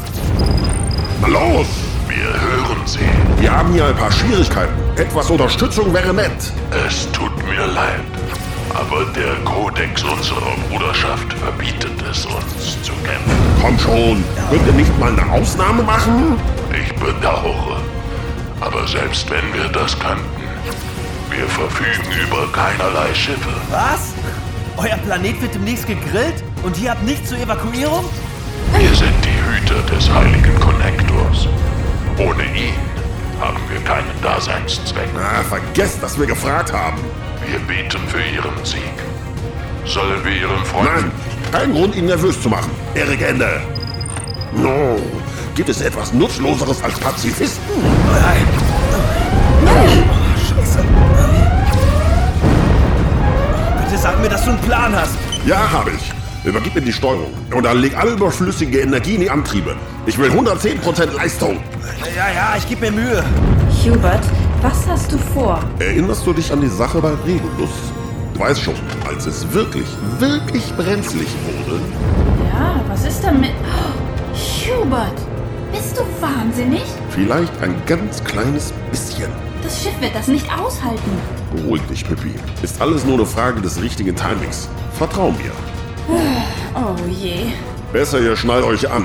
Na los! Wir hören Sie. Wir haben hier ein paar Schwierigkeiten. Etwas Unterstützung wäre nett. Es tut mir leid. Aber der Kodex unserer Bruderschaft verbietet es uns zu kämpfen. Komm schon, könnt ihr nicht mal eine Ausnahme machen? Ich bedauere. Aber selbst wenn wir das könnten, wir verfügen über keinerlei Schiffe. Was? Euer Planet wird demnächst gegrillt und ihr habt nichts zur Evakuierung? Wir sind die Hüter des heiligen Konnektors. Ohne ihn haben wir keinen Daseinszweck. Ah, vergesst, dass wir gefragt haben. Wir beten für Ihren Sieg. Sollen wir Ihren Freund... Nein, kein Grund, ihn nervös zu machen. Erik Ende. No, gibt es etwas Nutzloseres als Pazifisten? Nein. Scheiße. Bitte sag mir, dass du einen Plan hast. Ja, habe ich. Übergib mir die Steuerung und dann leg alle überflüssige Energie in die Antriebe. Ich will 110% Leistung. Ja, ja, ich gebe mir Mühe. Hubert, was hast du vor? Erinnerst du dich an die Sache bei Regulus? Du weißt schon, als es wirklich, wirklich brenzlig wurde. Ja, was ist damit? Oh, Hubert, bist du wahnsinnig? Vielleicht ein ganz kleines bisschen. Das Schiff wird das nicht aushalten. Beruhig dich, Pippi. Ist alles nur eine Frage des richtigen Timings. Vertrau mir. Oh je. Besser, ihr schnallt euch an.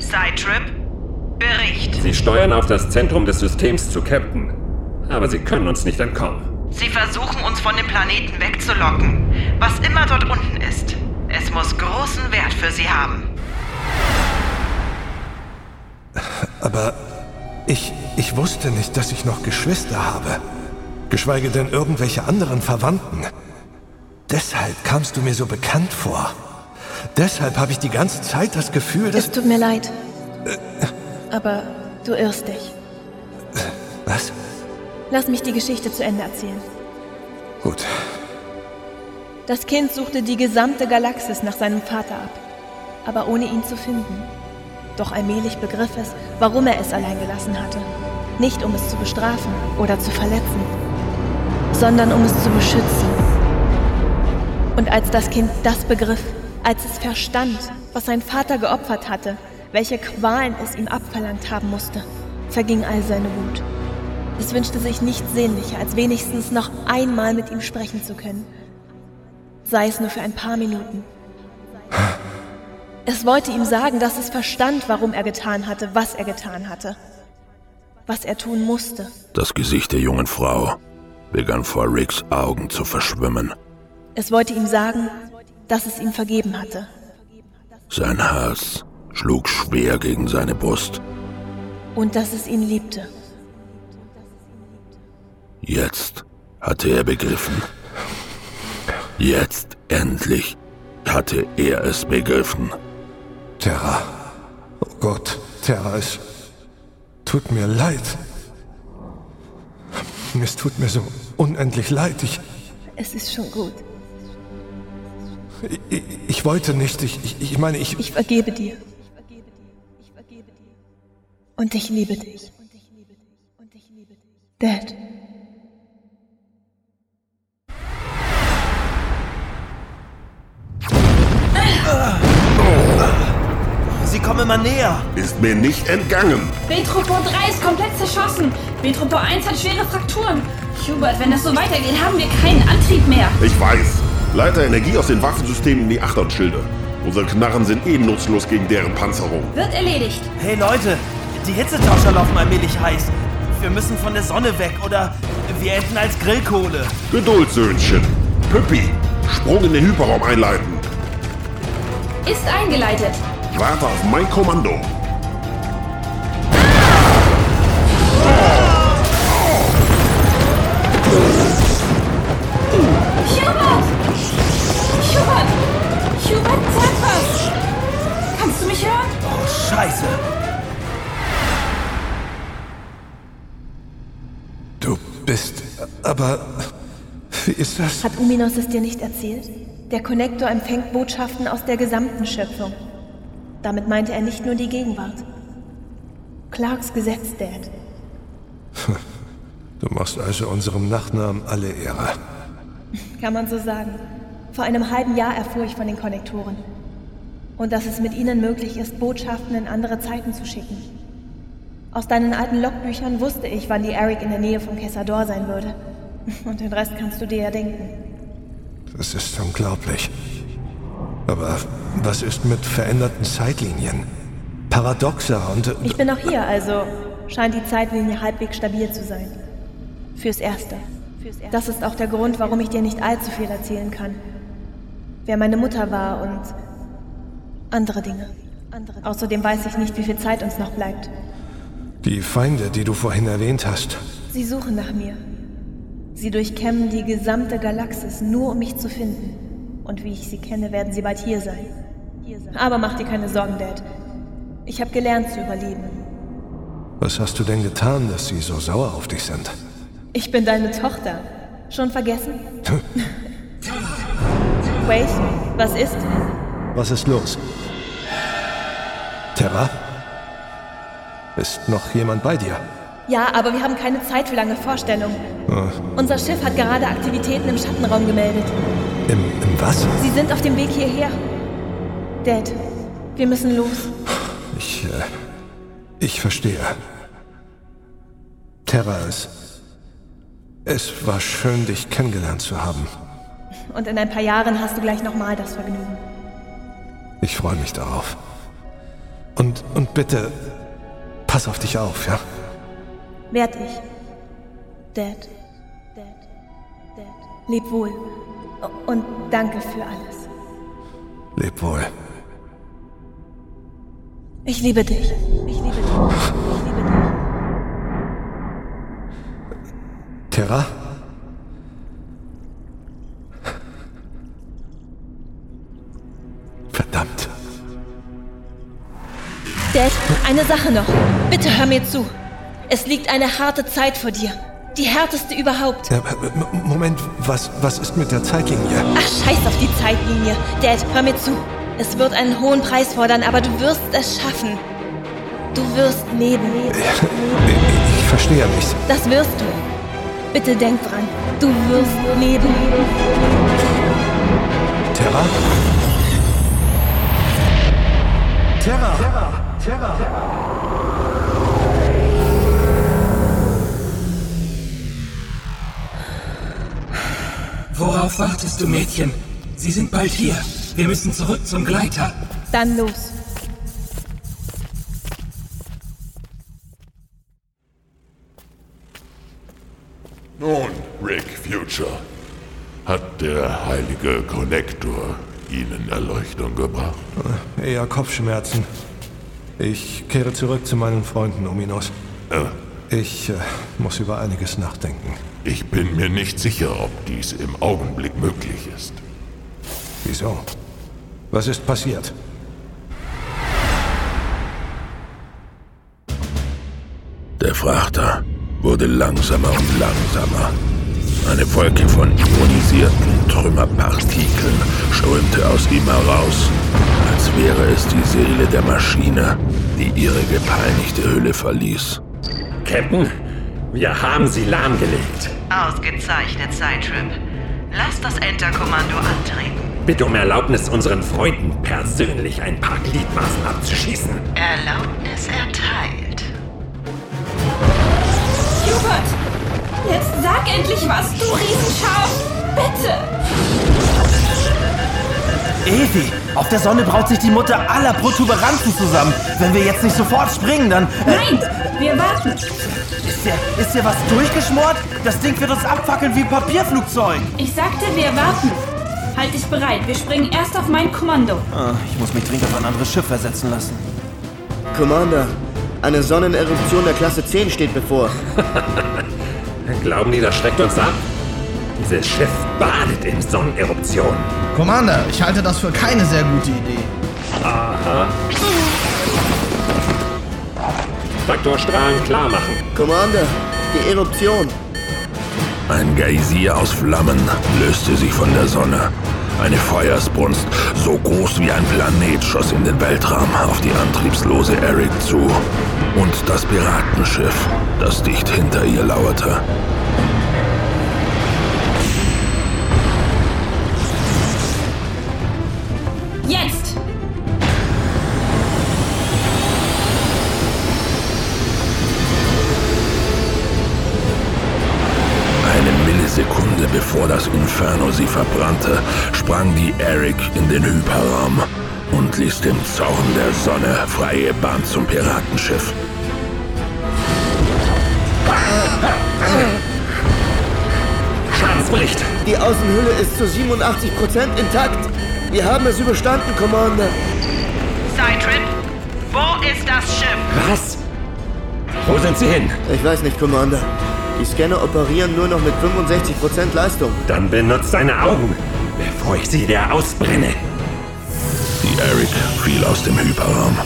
Sidetrip. Sie steuern auf das Zentrum des Systems zu, Captain. Aber Sie können uns nicht entkommen. Sie versuchen uns von dem Planeten wegzulocken. Was immer dort unten ist, es muss großen Wert für Sie haben. Aber ich, ich wusste nicht, dass ich noch Geschwister habe. Geschweige denn irgendwelche anderen Verwandten. Deshalb kamst du mir so bekannt vor. Deshalb habe ich die ganze Zeit das Gefühl, dass... Es tut mir leid. Aber du irrst dich. Was? Lass mich die Geschichte zu Ende erzählen. Gut. Das Kind suchte die gesamte Galaxis nach seinem Vater ab, aber ohne ihn zu finden. Doch allmählich begriff es, warum er es allein gelassen hatte. Nicht um es zu bestrafen oder zu verletzen, sondern um es zu beschützen. Und als das Kind das begriff, als es verstand, was sein Vater geopfert hatte, welche Qualen es ihm abverlangt haben musste, verging all seine Wut. Es wünschte sich nichts sehnlicher, als wenigstens noch einmal mit ihm sprechen zu können. Sei es nur für ein paar Minuten. Es wollte ihm sagen, dass es verstand, warum er getan hatte, was er getan hatte. Was er tun musste. Das Gesicht der jungen Frau begann vor Ricks Augen zu verschwimmen. Es wollte ihm sagen, dass es ihm vergeben hatte. Sein Herz schlug schwer gegen seine Brust. Und dass es ihn liebte. Jetzt hatte er begriffen. Jetzt endlich hatte er es begriffen. Terra. Oh Gott, Terra, es tut mir leid. Es tut mir so unendlich leid. Ich, Es ist schon gut. ich, ich wollte nicht. Ich, ich, ich meine, ich. Ich vergebe dir. Und ich liebe dich. Dad. Sie kommen immer näher. Ist mir nicht entgangen. Betropo 3 ist komplett zerschossen. Betropo 1 hat schwere Frakturen. Hubert, wenn das so weitergeht, haben wir keinen Antrieb mehr. Ich weiß. Leiter Energie aus den Waffensystemen in die Achterschilde. Unsere Knarren sind eh nutzlos gegen deren Panzerung. Wird erledigt. Hey Leute, die Hitzetauscher laufen allmählich heiß. Wir müssen von der Sonne weg oder wir enden als Grillkohle. Geduld, Söhnchen. Püppi, Sprung in den Hyperraum einleiten. Ist eingeleitet. Warte auf mein Kommando. Hubert! Hubert! Hubert, sag was! Kannst du mich hören? Oh, scheiße. Bist. Aber. Wie ist das? Hat Uminos es dir nicht erzählt? Der Konnektor empfängt Botschaften aus der gesamten Schöpfung. Damit meinte er nicht nur die Gegenwart. Clarks Gesetz, Dad. Du machst also unserem Nachnamen alle Ehre. Kann man so sagen. Vor einem halben Jahr erfuhr ich von den Konnektoren. Und dass es mit ihnen möglich ist, Botschaften in andere Zeiten zu schicken. Aus deinen alten Logbüchern wusste ich, wann die Eric in der Nähe von Kessador sein würde. Und den Rest kannst du dir ja denken. Das ist unglaublich. Aber was ist mit veränderten Zeitlinien? Paradoxer und... Ich bin noch hier, also scheint die Zeitlinie halbwegs stabil zu sein. Fürs Erste. Das ist auch der Grund, warum ich dir nicht allzu viel erzählen kann. Wer meine Mutter war und andere Dinge. Außerdem weiß ich nicht, wie viel Zeit uns noch bleibt. Die Feinde, die du vorhin erwähnt hast. Sie suchen nach mir. Sie durchkämmen die gesamte Galaxis, nur um mich zu finden. Und wie ich sie kenne, werden sie bald hier sein. Aber mach dir keine Sorgen, Dad. Ich habe gelernt zu überleben. Was hast du denn getan, dass sie so sauer auf dich sind? Ich bin deine Tochter. Schon vergessen? Wait, was ist? Was ist los? Terra? Ist noch jemand bei dir? Ja, aber wir haben keine Zeit für lange Vorstellungen. Ah, Unser Schiff hat gerade Aktivitäten im Schattenraum gemeldet. Im, Im was? Sie sind auf dem Weg hierher. Dad, wir müssen los. Ich, äh, ich verstehe. Terra, es, es war schön, dich kennengelernt zu haben. Und in ein paar Jahren hast du gleich nochmal das Vergnügen. Ich freue mich darauf. Und, und bitte, pass auf dich auf, ja? Werd ich. Dad. Dad. Dad. Leb wohl. Und danke für alles. Leb wohl. Ich liebe dich. Ich liebe dich. Ich liebe dich. Terra? Dad, eine Sache noch. Bitte hör mir zu. Es liegt eine harte Zeit vor dir. Die härteste überhaupt. Ja, Moment, was, was ist mit der Zeitlinie? Ach, scheiß auf die Zeitlinie. Dad, hör mir zu. Es wird einen hohen Preis fordern, aber du wirst es schaffen. Du wirst leben. Ich verstehe nicht. Das wirst du. Bitte denk dran. Du wirst leben. Terra? Terra! Terra! Worauf wartest du, Mädchen? Sie sind bald hier. Wir müssen zurück zum Gleiter. Dann los. Nun, Rick Future, hat der heilige Konnektor Ihnen Erleuchtung gebracht? Eher Kopfschmerzen. Ich kehre zurück zu meinen Freunden, Ominos. Ich äh, muss über einiges nachdenken. Ich bin mir nicht sicher, ob dies im Augenblick möglich ist. Wieso? Was ist passiert? Der Frachter wurde langsamer und langsamer. Eine Wolke von ionisierten Trümmerpartikeln strömte aus ihm heraus, als wäre es die Seele der Maschine, die ihre gepeinigte Hülle verließ. Captain, wir haben sie lahmgelegt. Ausgezeichnet, Cytrip. Lass das Enter-Kommando antreten. Bitte um Erlaubnis, unseren Freunden persönlich ein paar Gliedmaßen abzuschießen. Erlaubnis erteilt. Endlich was, du Riesenschaf! Bitte! Evi, auf der Sonne braut sich die Mutter aller Protuberanzen zusammen. Wenn wir jetzt nicht sofort springen, dann... Äh, Nein, wir warten. Ist dir, ist dir was durchgeschmort? Das Ding wird uns abfackeln wie ein Papierflugzeug. Ich sagte, wir warten. Halt dich bereit, wir springen erst auf mein Kommando. Ah, ich muss mich dringend auf ein anderes Schiff versetzen lassen. Commander, eine Sonneneruption der Klasse 10 steht bevor. Glauben die, das schreckt uns ab? Dieses Schiff badet in Sonneneruption. Commander, ich halte das für keine sehr gute Idee. Aha. Faktorstrahlen klar machen. Commander, die Eruption. Ein Geysir aus Flammen löste sich von der Sonne. Eine Feuersbrunst, so groß wie ein Planet, schoss in den Weltraum auf die antriebslose Eric zu. Und das Piratenschiff, das dicht hinter ihr lauerte. Jetzt! Eine Millisekunde bevor das Inferno sie verbrannte, sprang die Eric in den Hyperraum und ließ dem Zorn der Sonne freie Bahn zum Piratenschiff. Schadensbericht. Die Außenhülle ist zu 87% intakt. Wir haben es überstanden, Commander. Cytrip, wo ist das Schiff? Was? Wo sind sie hin? Ich weiß nicht, Commander. Die Scanner operieren nur noch mit 65% Leistung. Dann benutzt deine Augen, bevor ich sie dir ausbrenne. Die Eric fiel aus dem Hyperraum.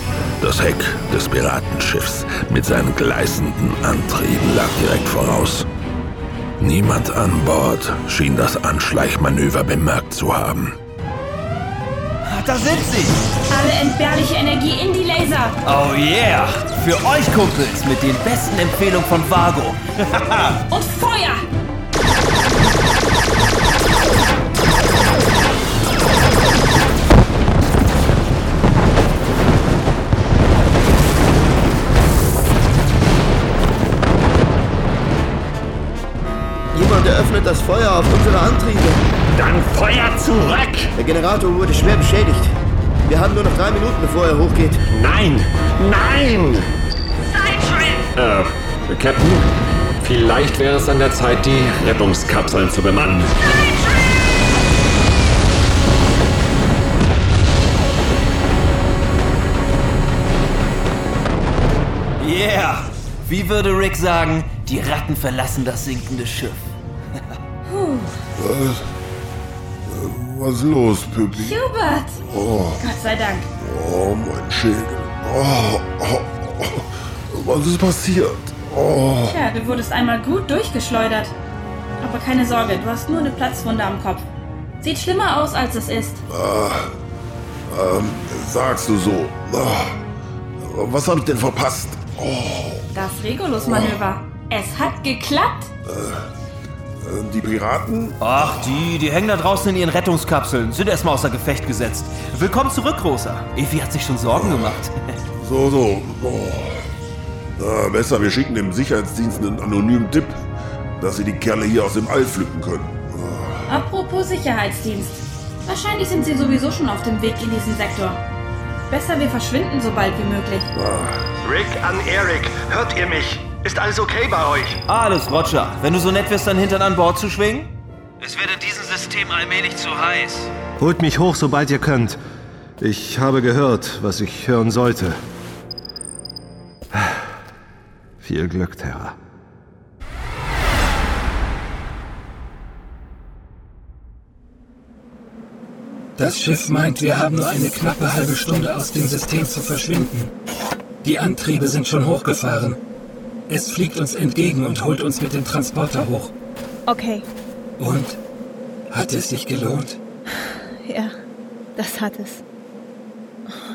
Das Heck des Piratenschiffs mit seinen gleißenden Antrieben lag direkt voraus. Niemand an Bord schien das Anschleichmanöver bemerkt zu haben. Da sind sie! Alle entbehrliche Energie in die Laser! Oh yeah! Für euch Kumpels mit den besten Empfehlungen von Vago. Und Feuer! Eröffnet das Feuer auf unsere Antriebe. Dann Feuer zurück! Der Generator wurde schwer beschädigt. Wir haben nur noch drei Minuten, bevor er hochgeht. Nein! Nein! Cytrip! Äh, Captain, vielleicht wäre es an der Zeit, die Rettungskapseln zu bemannen. Yeah! Wie würde Rick sagen, die Ratten verlassen das sinkende Schiff. Was? Was ist los, Püppi? Hubert! Oh, Gott sei Dank. oh, mein Schädel. Oh, oh, oh. Was ist passiert? Oh. Tja, du wurdest einmal gut durchgeschleudert. Aber keine Sorge, du hast nur eine Platzwunde am Kopf. Sieht schlimmer aus, als es ist. Ah, ähm, sagst du so. Ah, was habe ich denn verpasst? Oh, Das Regulus-Manöver. Es hat geklappt. äh, die Piraten? Ach, die, die hängen da draußen in ihren Rettungskapseln, sind erstmal außer Gefecht gesetzt. Willkommen zurück, Rosa. Evi hat sich schon Sorgen gemacht. So, so. Oh. Na, besser, wir schicken dem Sicherheitsdienst einen anonymen Tipp, dass sie die Kerle hier aus dem All pflücken können. Apropos Sicherheitsdienst. Wahrscheinlich sind sie sowieso schon auf dem Weg in diesen Sektor. Besser, wir verschwinden so bald wie möglich. Rick an Eric, hört ihr mich? Ist alles okay bei euch? Alles, Roger. Wenn du so nett wirst, dein Hintern an Bord zu schwingen? Es wird in diesem System allmählich zu heiß. Holt mich hoch, sobald ihr könnt. Ich habe gehört, was ich hören sollte. Viel Glück, Terra. Das Schiff meint, wir haben nur eine knappe halbe Stunde aus dem System zu verschwinden. Die Antriebe sind schon hochgefahren. Es fliegt uns entgegen und holt uns mit dem Transporter hoch. Okay, Und? Hat es sich gelohnt? Ja, das hat es.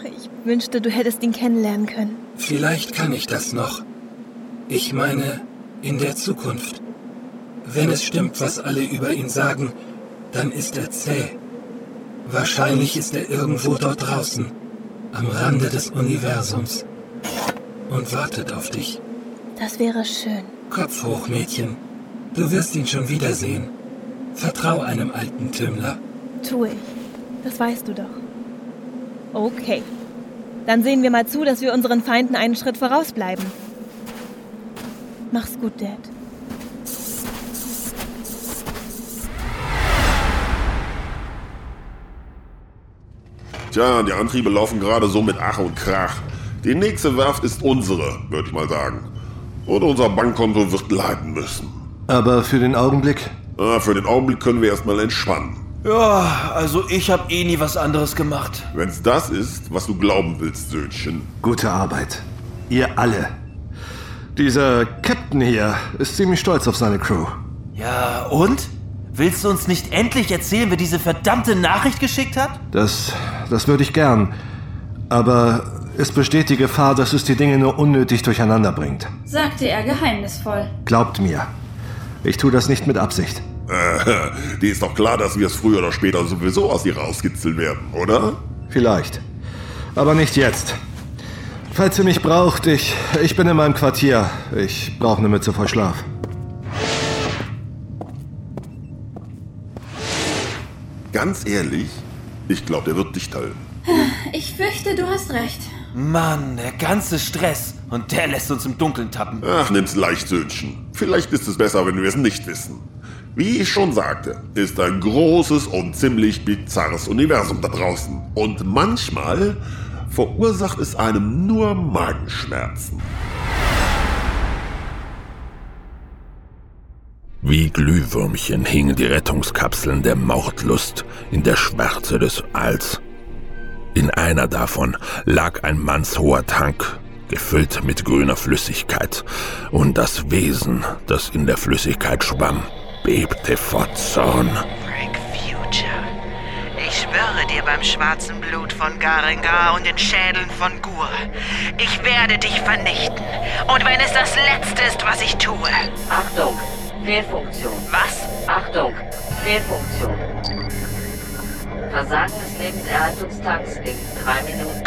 Ich wünschte, du hättest ihn kennenlernen können. Vielleicht kann ich das noch. Ich meine, in der Zukunft. Wenn es stimmt, was alle über ihn sagen, dann ist er zäh. Wahrscheinlich ist er irgendwo dort draußen, am Rande des Universums. Und wartet auf dich. Das wäre schön. Kopf hoch, Mädchen. Du wirst ihn schon wiedersehen. Vertrau einem alten Tümmler. Tu ich. Das weißt du doch. Okay. Dann sehen wir mal zu, dass wir unseren Feinden einen Schritt vorausbleiben. Mach's gut, Dad. Tja, die Antriebe laufen gerade so mit Ach und Krach. Die nächste Werft ist unsere, würde ich mal sagen. Und unser Bankkonto wird leiden müssen. Aber für den Augenblick? Ah, für den Augenblick können wir erstmal entspannen. Ja, also ich habe eh nie was anderes gemacht. Wenn's das ist, was du glauben willst, Söhnchen. Gute Arbeit. Ihr alle. Dieser Captain hier ist ziemlich stolz auf seine Crew. Ja, und? Willst du uns nicht endlich erzählen, wer diese verdammte Nachricht geschickt hat? Das, das würde ich gern. Aber es besteht die Gefahr, dass es die Dinge nur unnötig durcheinander bringt. sagte er geheimnisvoll. Glaubt mir. Ich tue das nicht mit Absicht. Äh, die ist doch klar, dass wir es früher oder später sowieso aus ihr rauskitzeln werden, oder? Vielleicht. Aber nicht jetzt. Falls ihr mich braucht, ich, ich bin in meinem Quartier. Ich brauche eine Mütze voll Schlaf. Ganz ehrlich, ich glaube, der wird dicht halten. Ich fürchte, du hast recht. Mann, der ganze Stress. Und der lässt uns im Dunkeln tappen. Ach, nimm's leicht, Söhnchen. Vielleicht ist es besser, wenn wir es nicht wissen. Wie ich schon sagte, ist ein großes und ziemlich bizarres Universum da draußen. Und manchmal verursacht es einem nur Magenschmerzen. Wie Glühwürmchen hingen die Rettungskapseln der Mordlust in der Schwärze des Alls. In einer davon lag ein mannshoher Tank, gefüllt mit grüner Flüssigkeit, und das Wesen, das in der Flüssigkeit schwamm, bebte vor Zorn. Rick Future. Ich schwöre dir beim schwarzen Blut von Garengar und den Schädeln von Gur. Ich werde dich vernichten. Und wenn es das Letzte ist, was ich tue. Achtung, Fehlfunktion. Was? Achtung, Fehlfunktion. Versagen des Lebenserhaltungstanks in drei Minuten.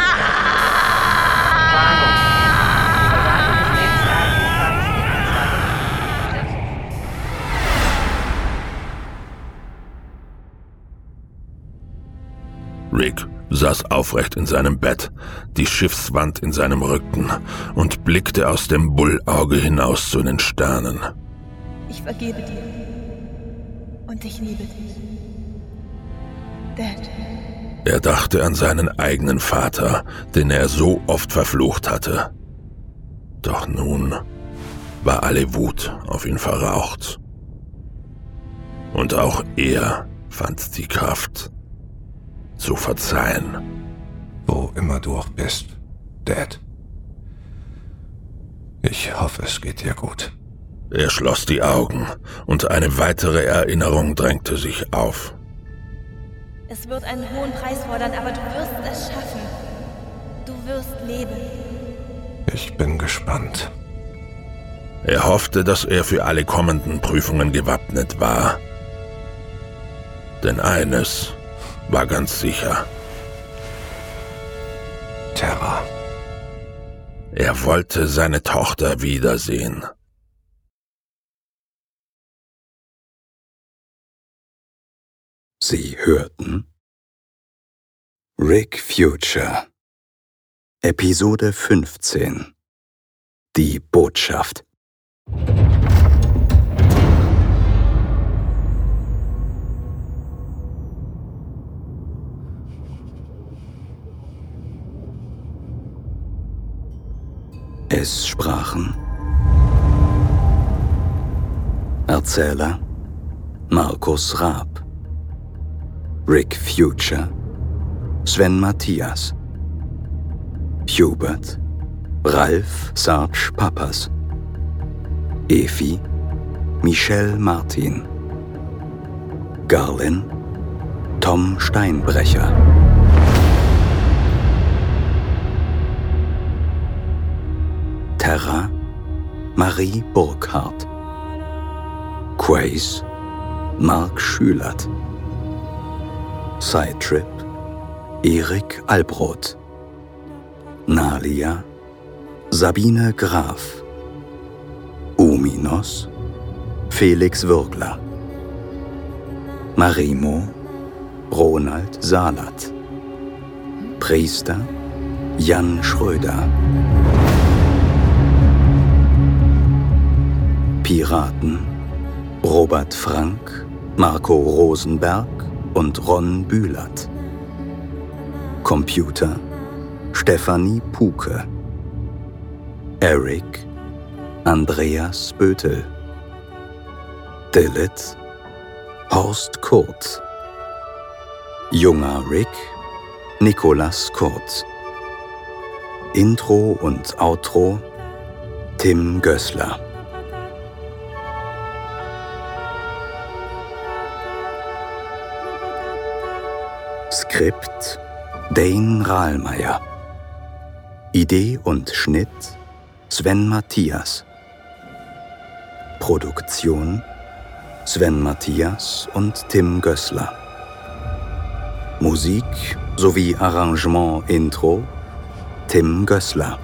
Warnung. Versagen des Lebenserhaltungstanks in zwei Rick saß aufrecht in seinem Bett, die Schiffswand in seinem Rücken und blickte aus dem Bullauge hinaus zu den Sternen. Ich vergebe dir. Und ich liebe dich. Er dachte an seinen eigenen Vater, den er so oft verflucht hatte. Doch nun war alle Wut auf ihn verraucht. Und auch er fand die Kraft zu verzeihen. Wo immer du auch bist, Dad. Ich hoffe, es geht dir gut. Er schloss die Augen und eine weitere Erinnerung drängte sich auf. Es wird einen hohen Preis fordern, aber du wirst es schaffen. Du wirst leben. Ich bin gespannt. Er hoffte, dass er für alle kommenden Prüfungen gewappnet war. Denn eines war ganz sicher. Terra. Er wollte seine Tochter wiedersehen. Sie hörten Rick Future Episode 15 Die Botschaft. Es sprachen Erzähler Markus Raab Rick Future, Sven Matthias, Hubert, Ralf Sarge Pappas, Efi, Michelle Martin, Garlin. Tom Steinbrecher. Terra. Marie Burkhardt. Quace Mark Schülert Sidetrip Erik Albroth Nalia Sabine Graf Uminos Felix Würgler Marimo Ronald Salat Priester Jan Schröder Piraten Robert Frank, Marco Rosenberg und Ron Bühlert. Computer Stefanie Puke. Eric Andreas Bötel. Dilith Horst Kurt. Junger Rick Nikolas Kurt. Intro und Outro Tim Gößler. Skript Dane Rahlmeier. Idee und Schnitt Sven Matthias. Produktion Sven Matthias und Tim Gößler. Musik sowie Arrangement Intro Tim Gößler.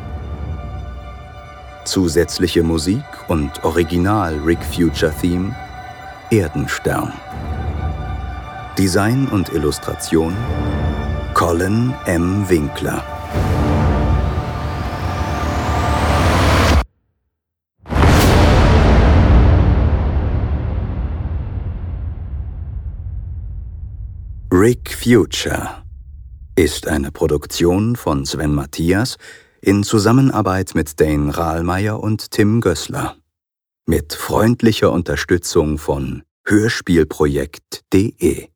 Zusätzliche Musik und Original Rick Future Theme Erdenstern. Design und Illustration Colin M. Winkler. Rick Future ist eine Produktion von Sven Matthias in Zusammenarbeit mit Dane Rahlmeier und Tim Gößler. Mit freundlicher Unterstützung von hörspielprojekt.de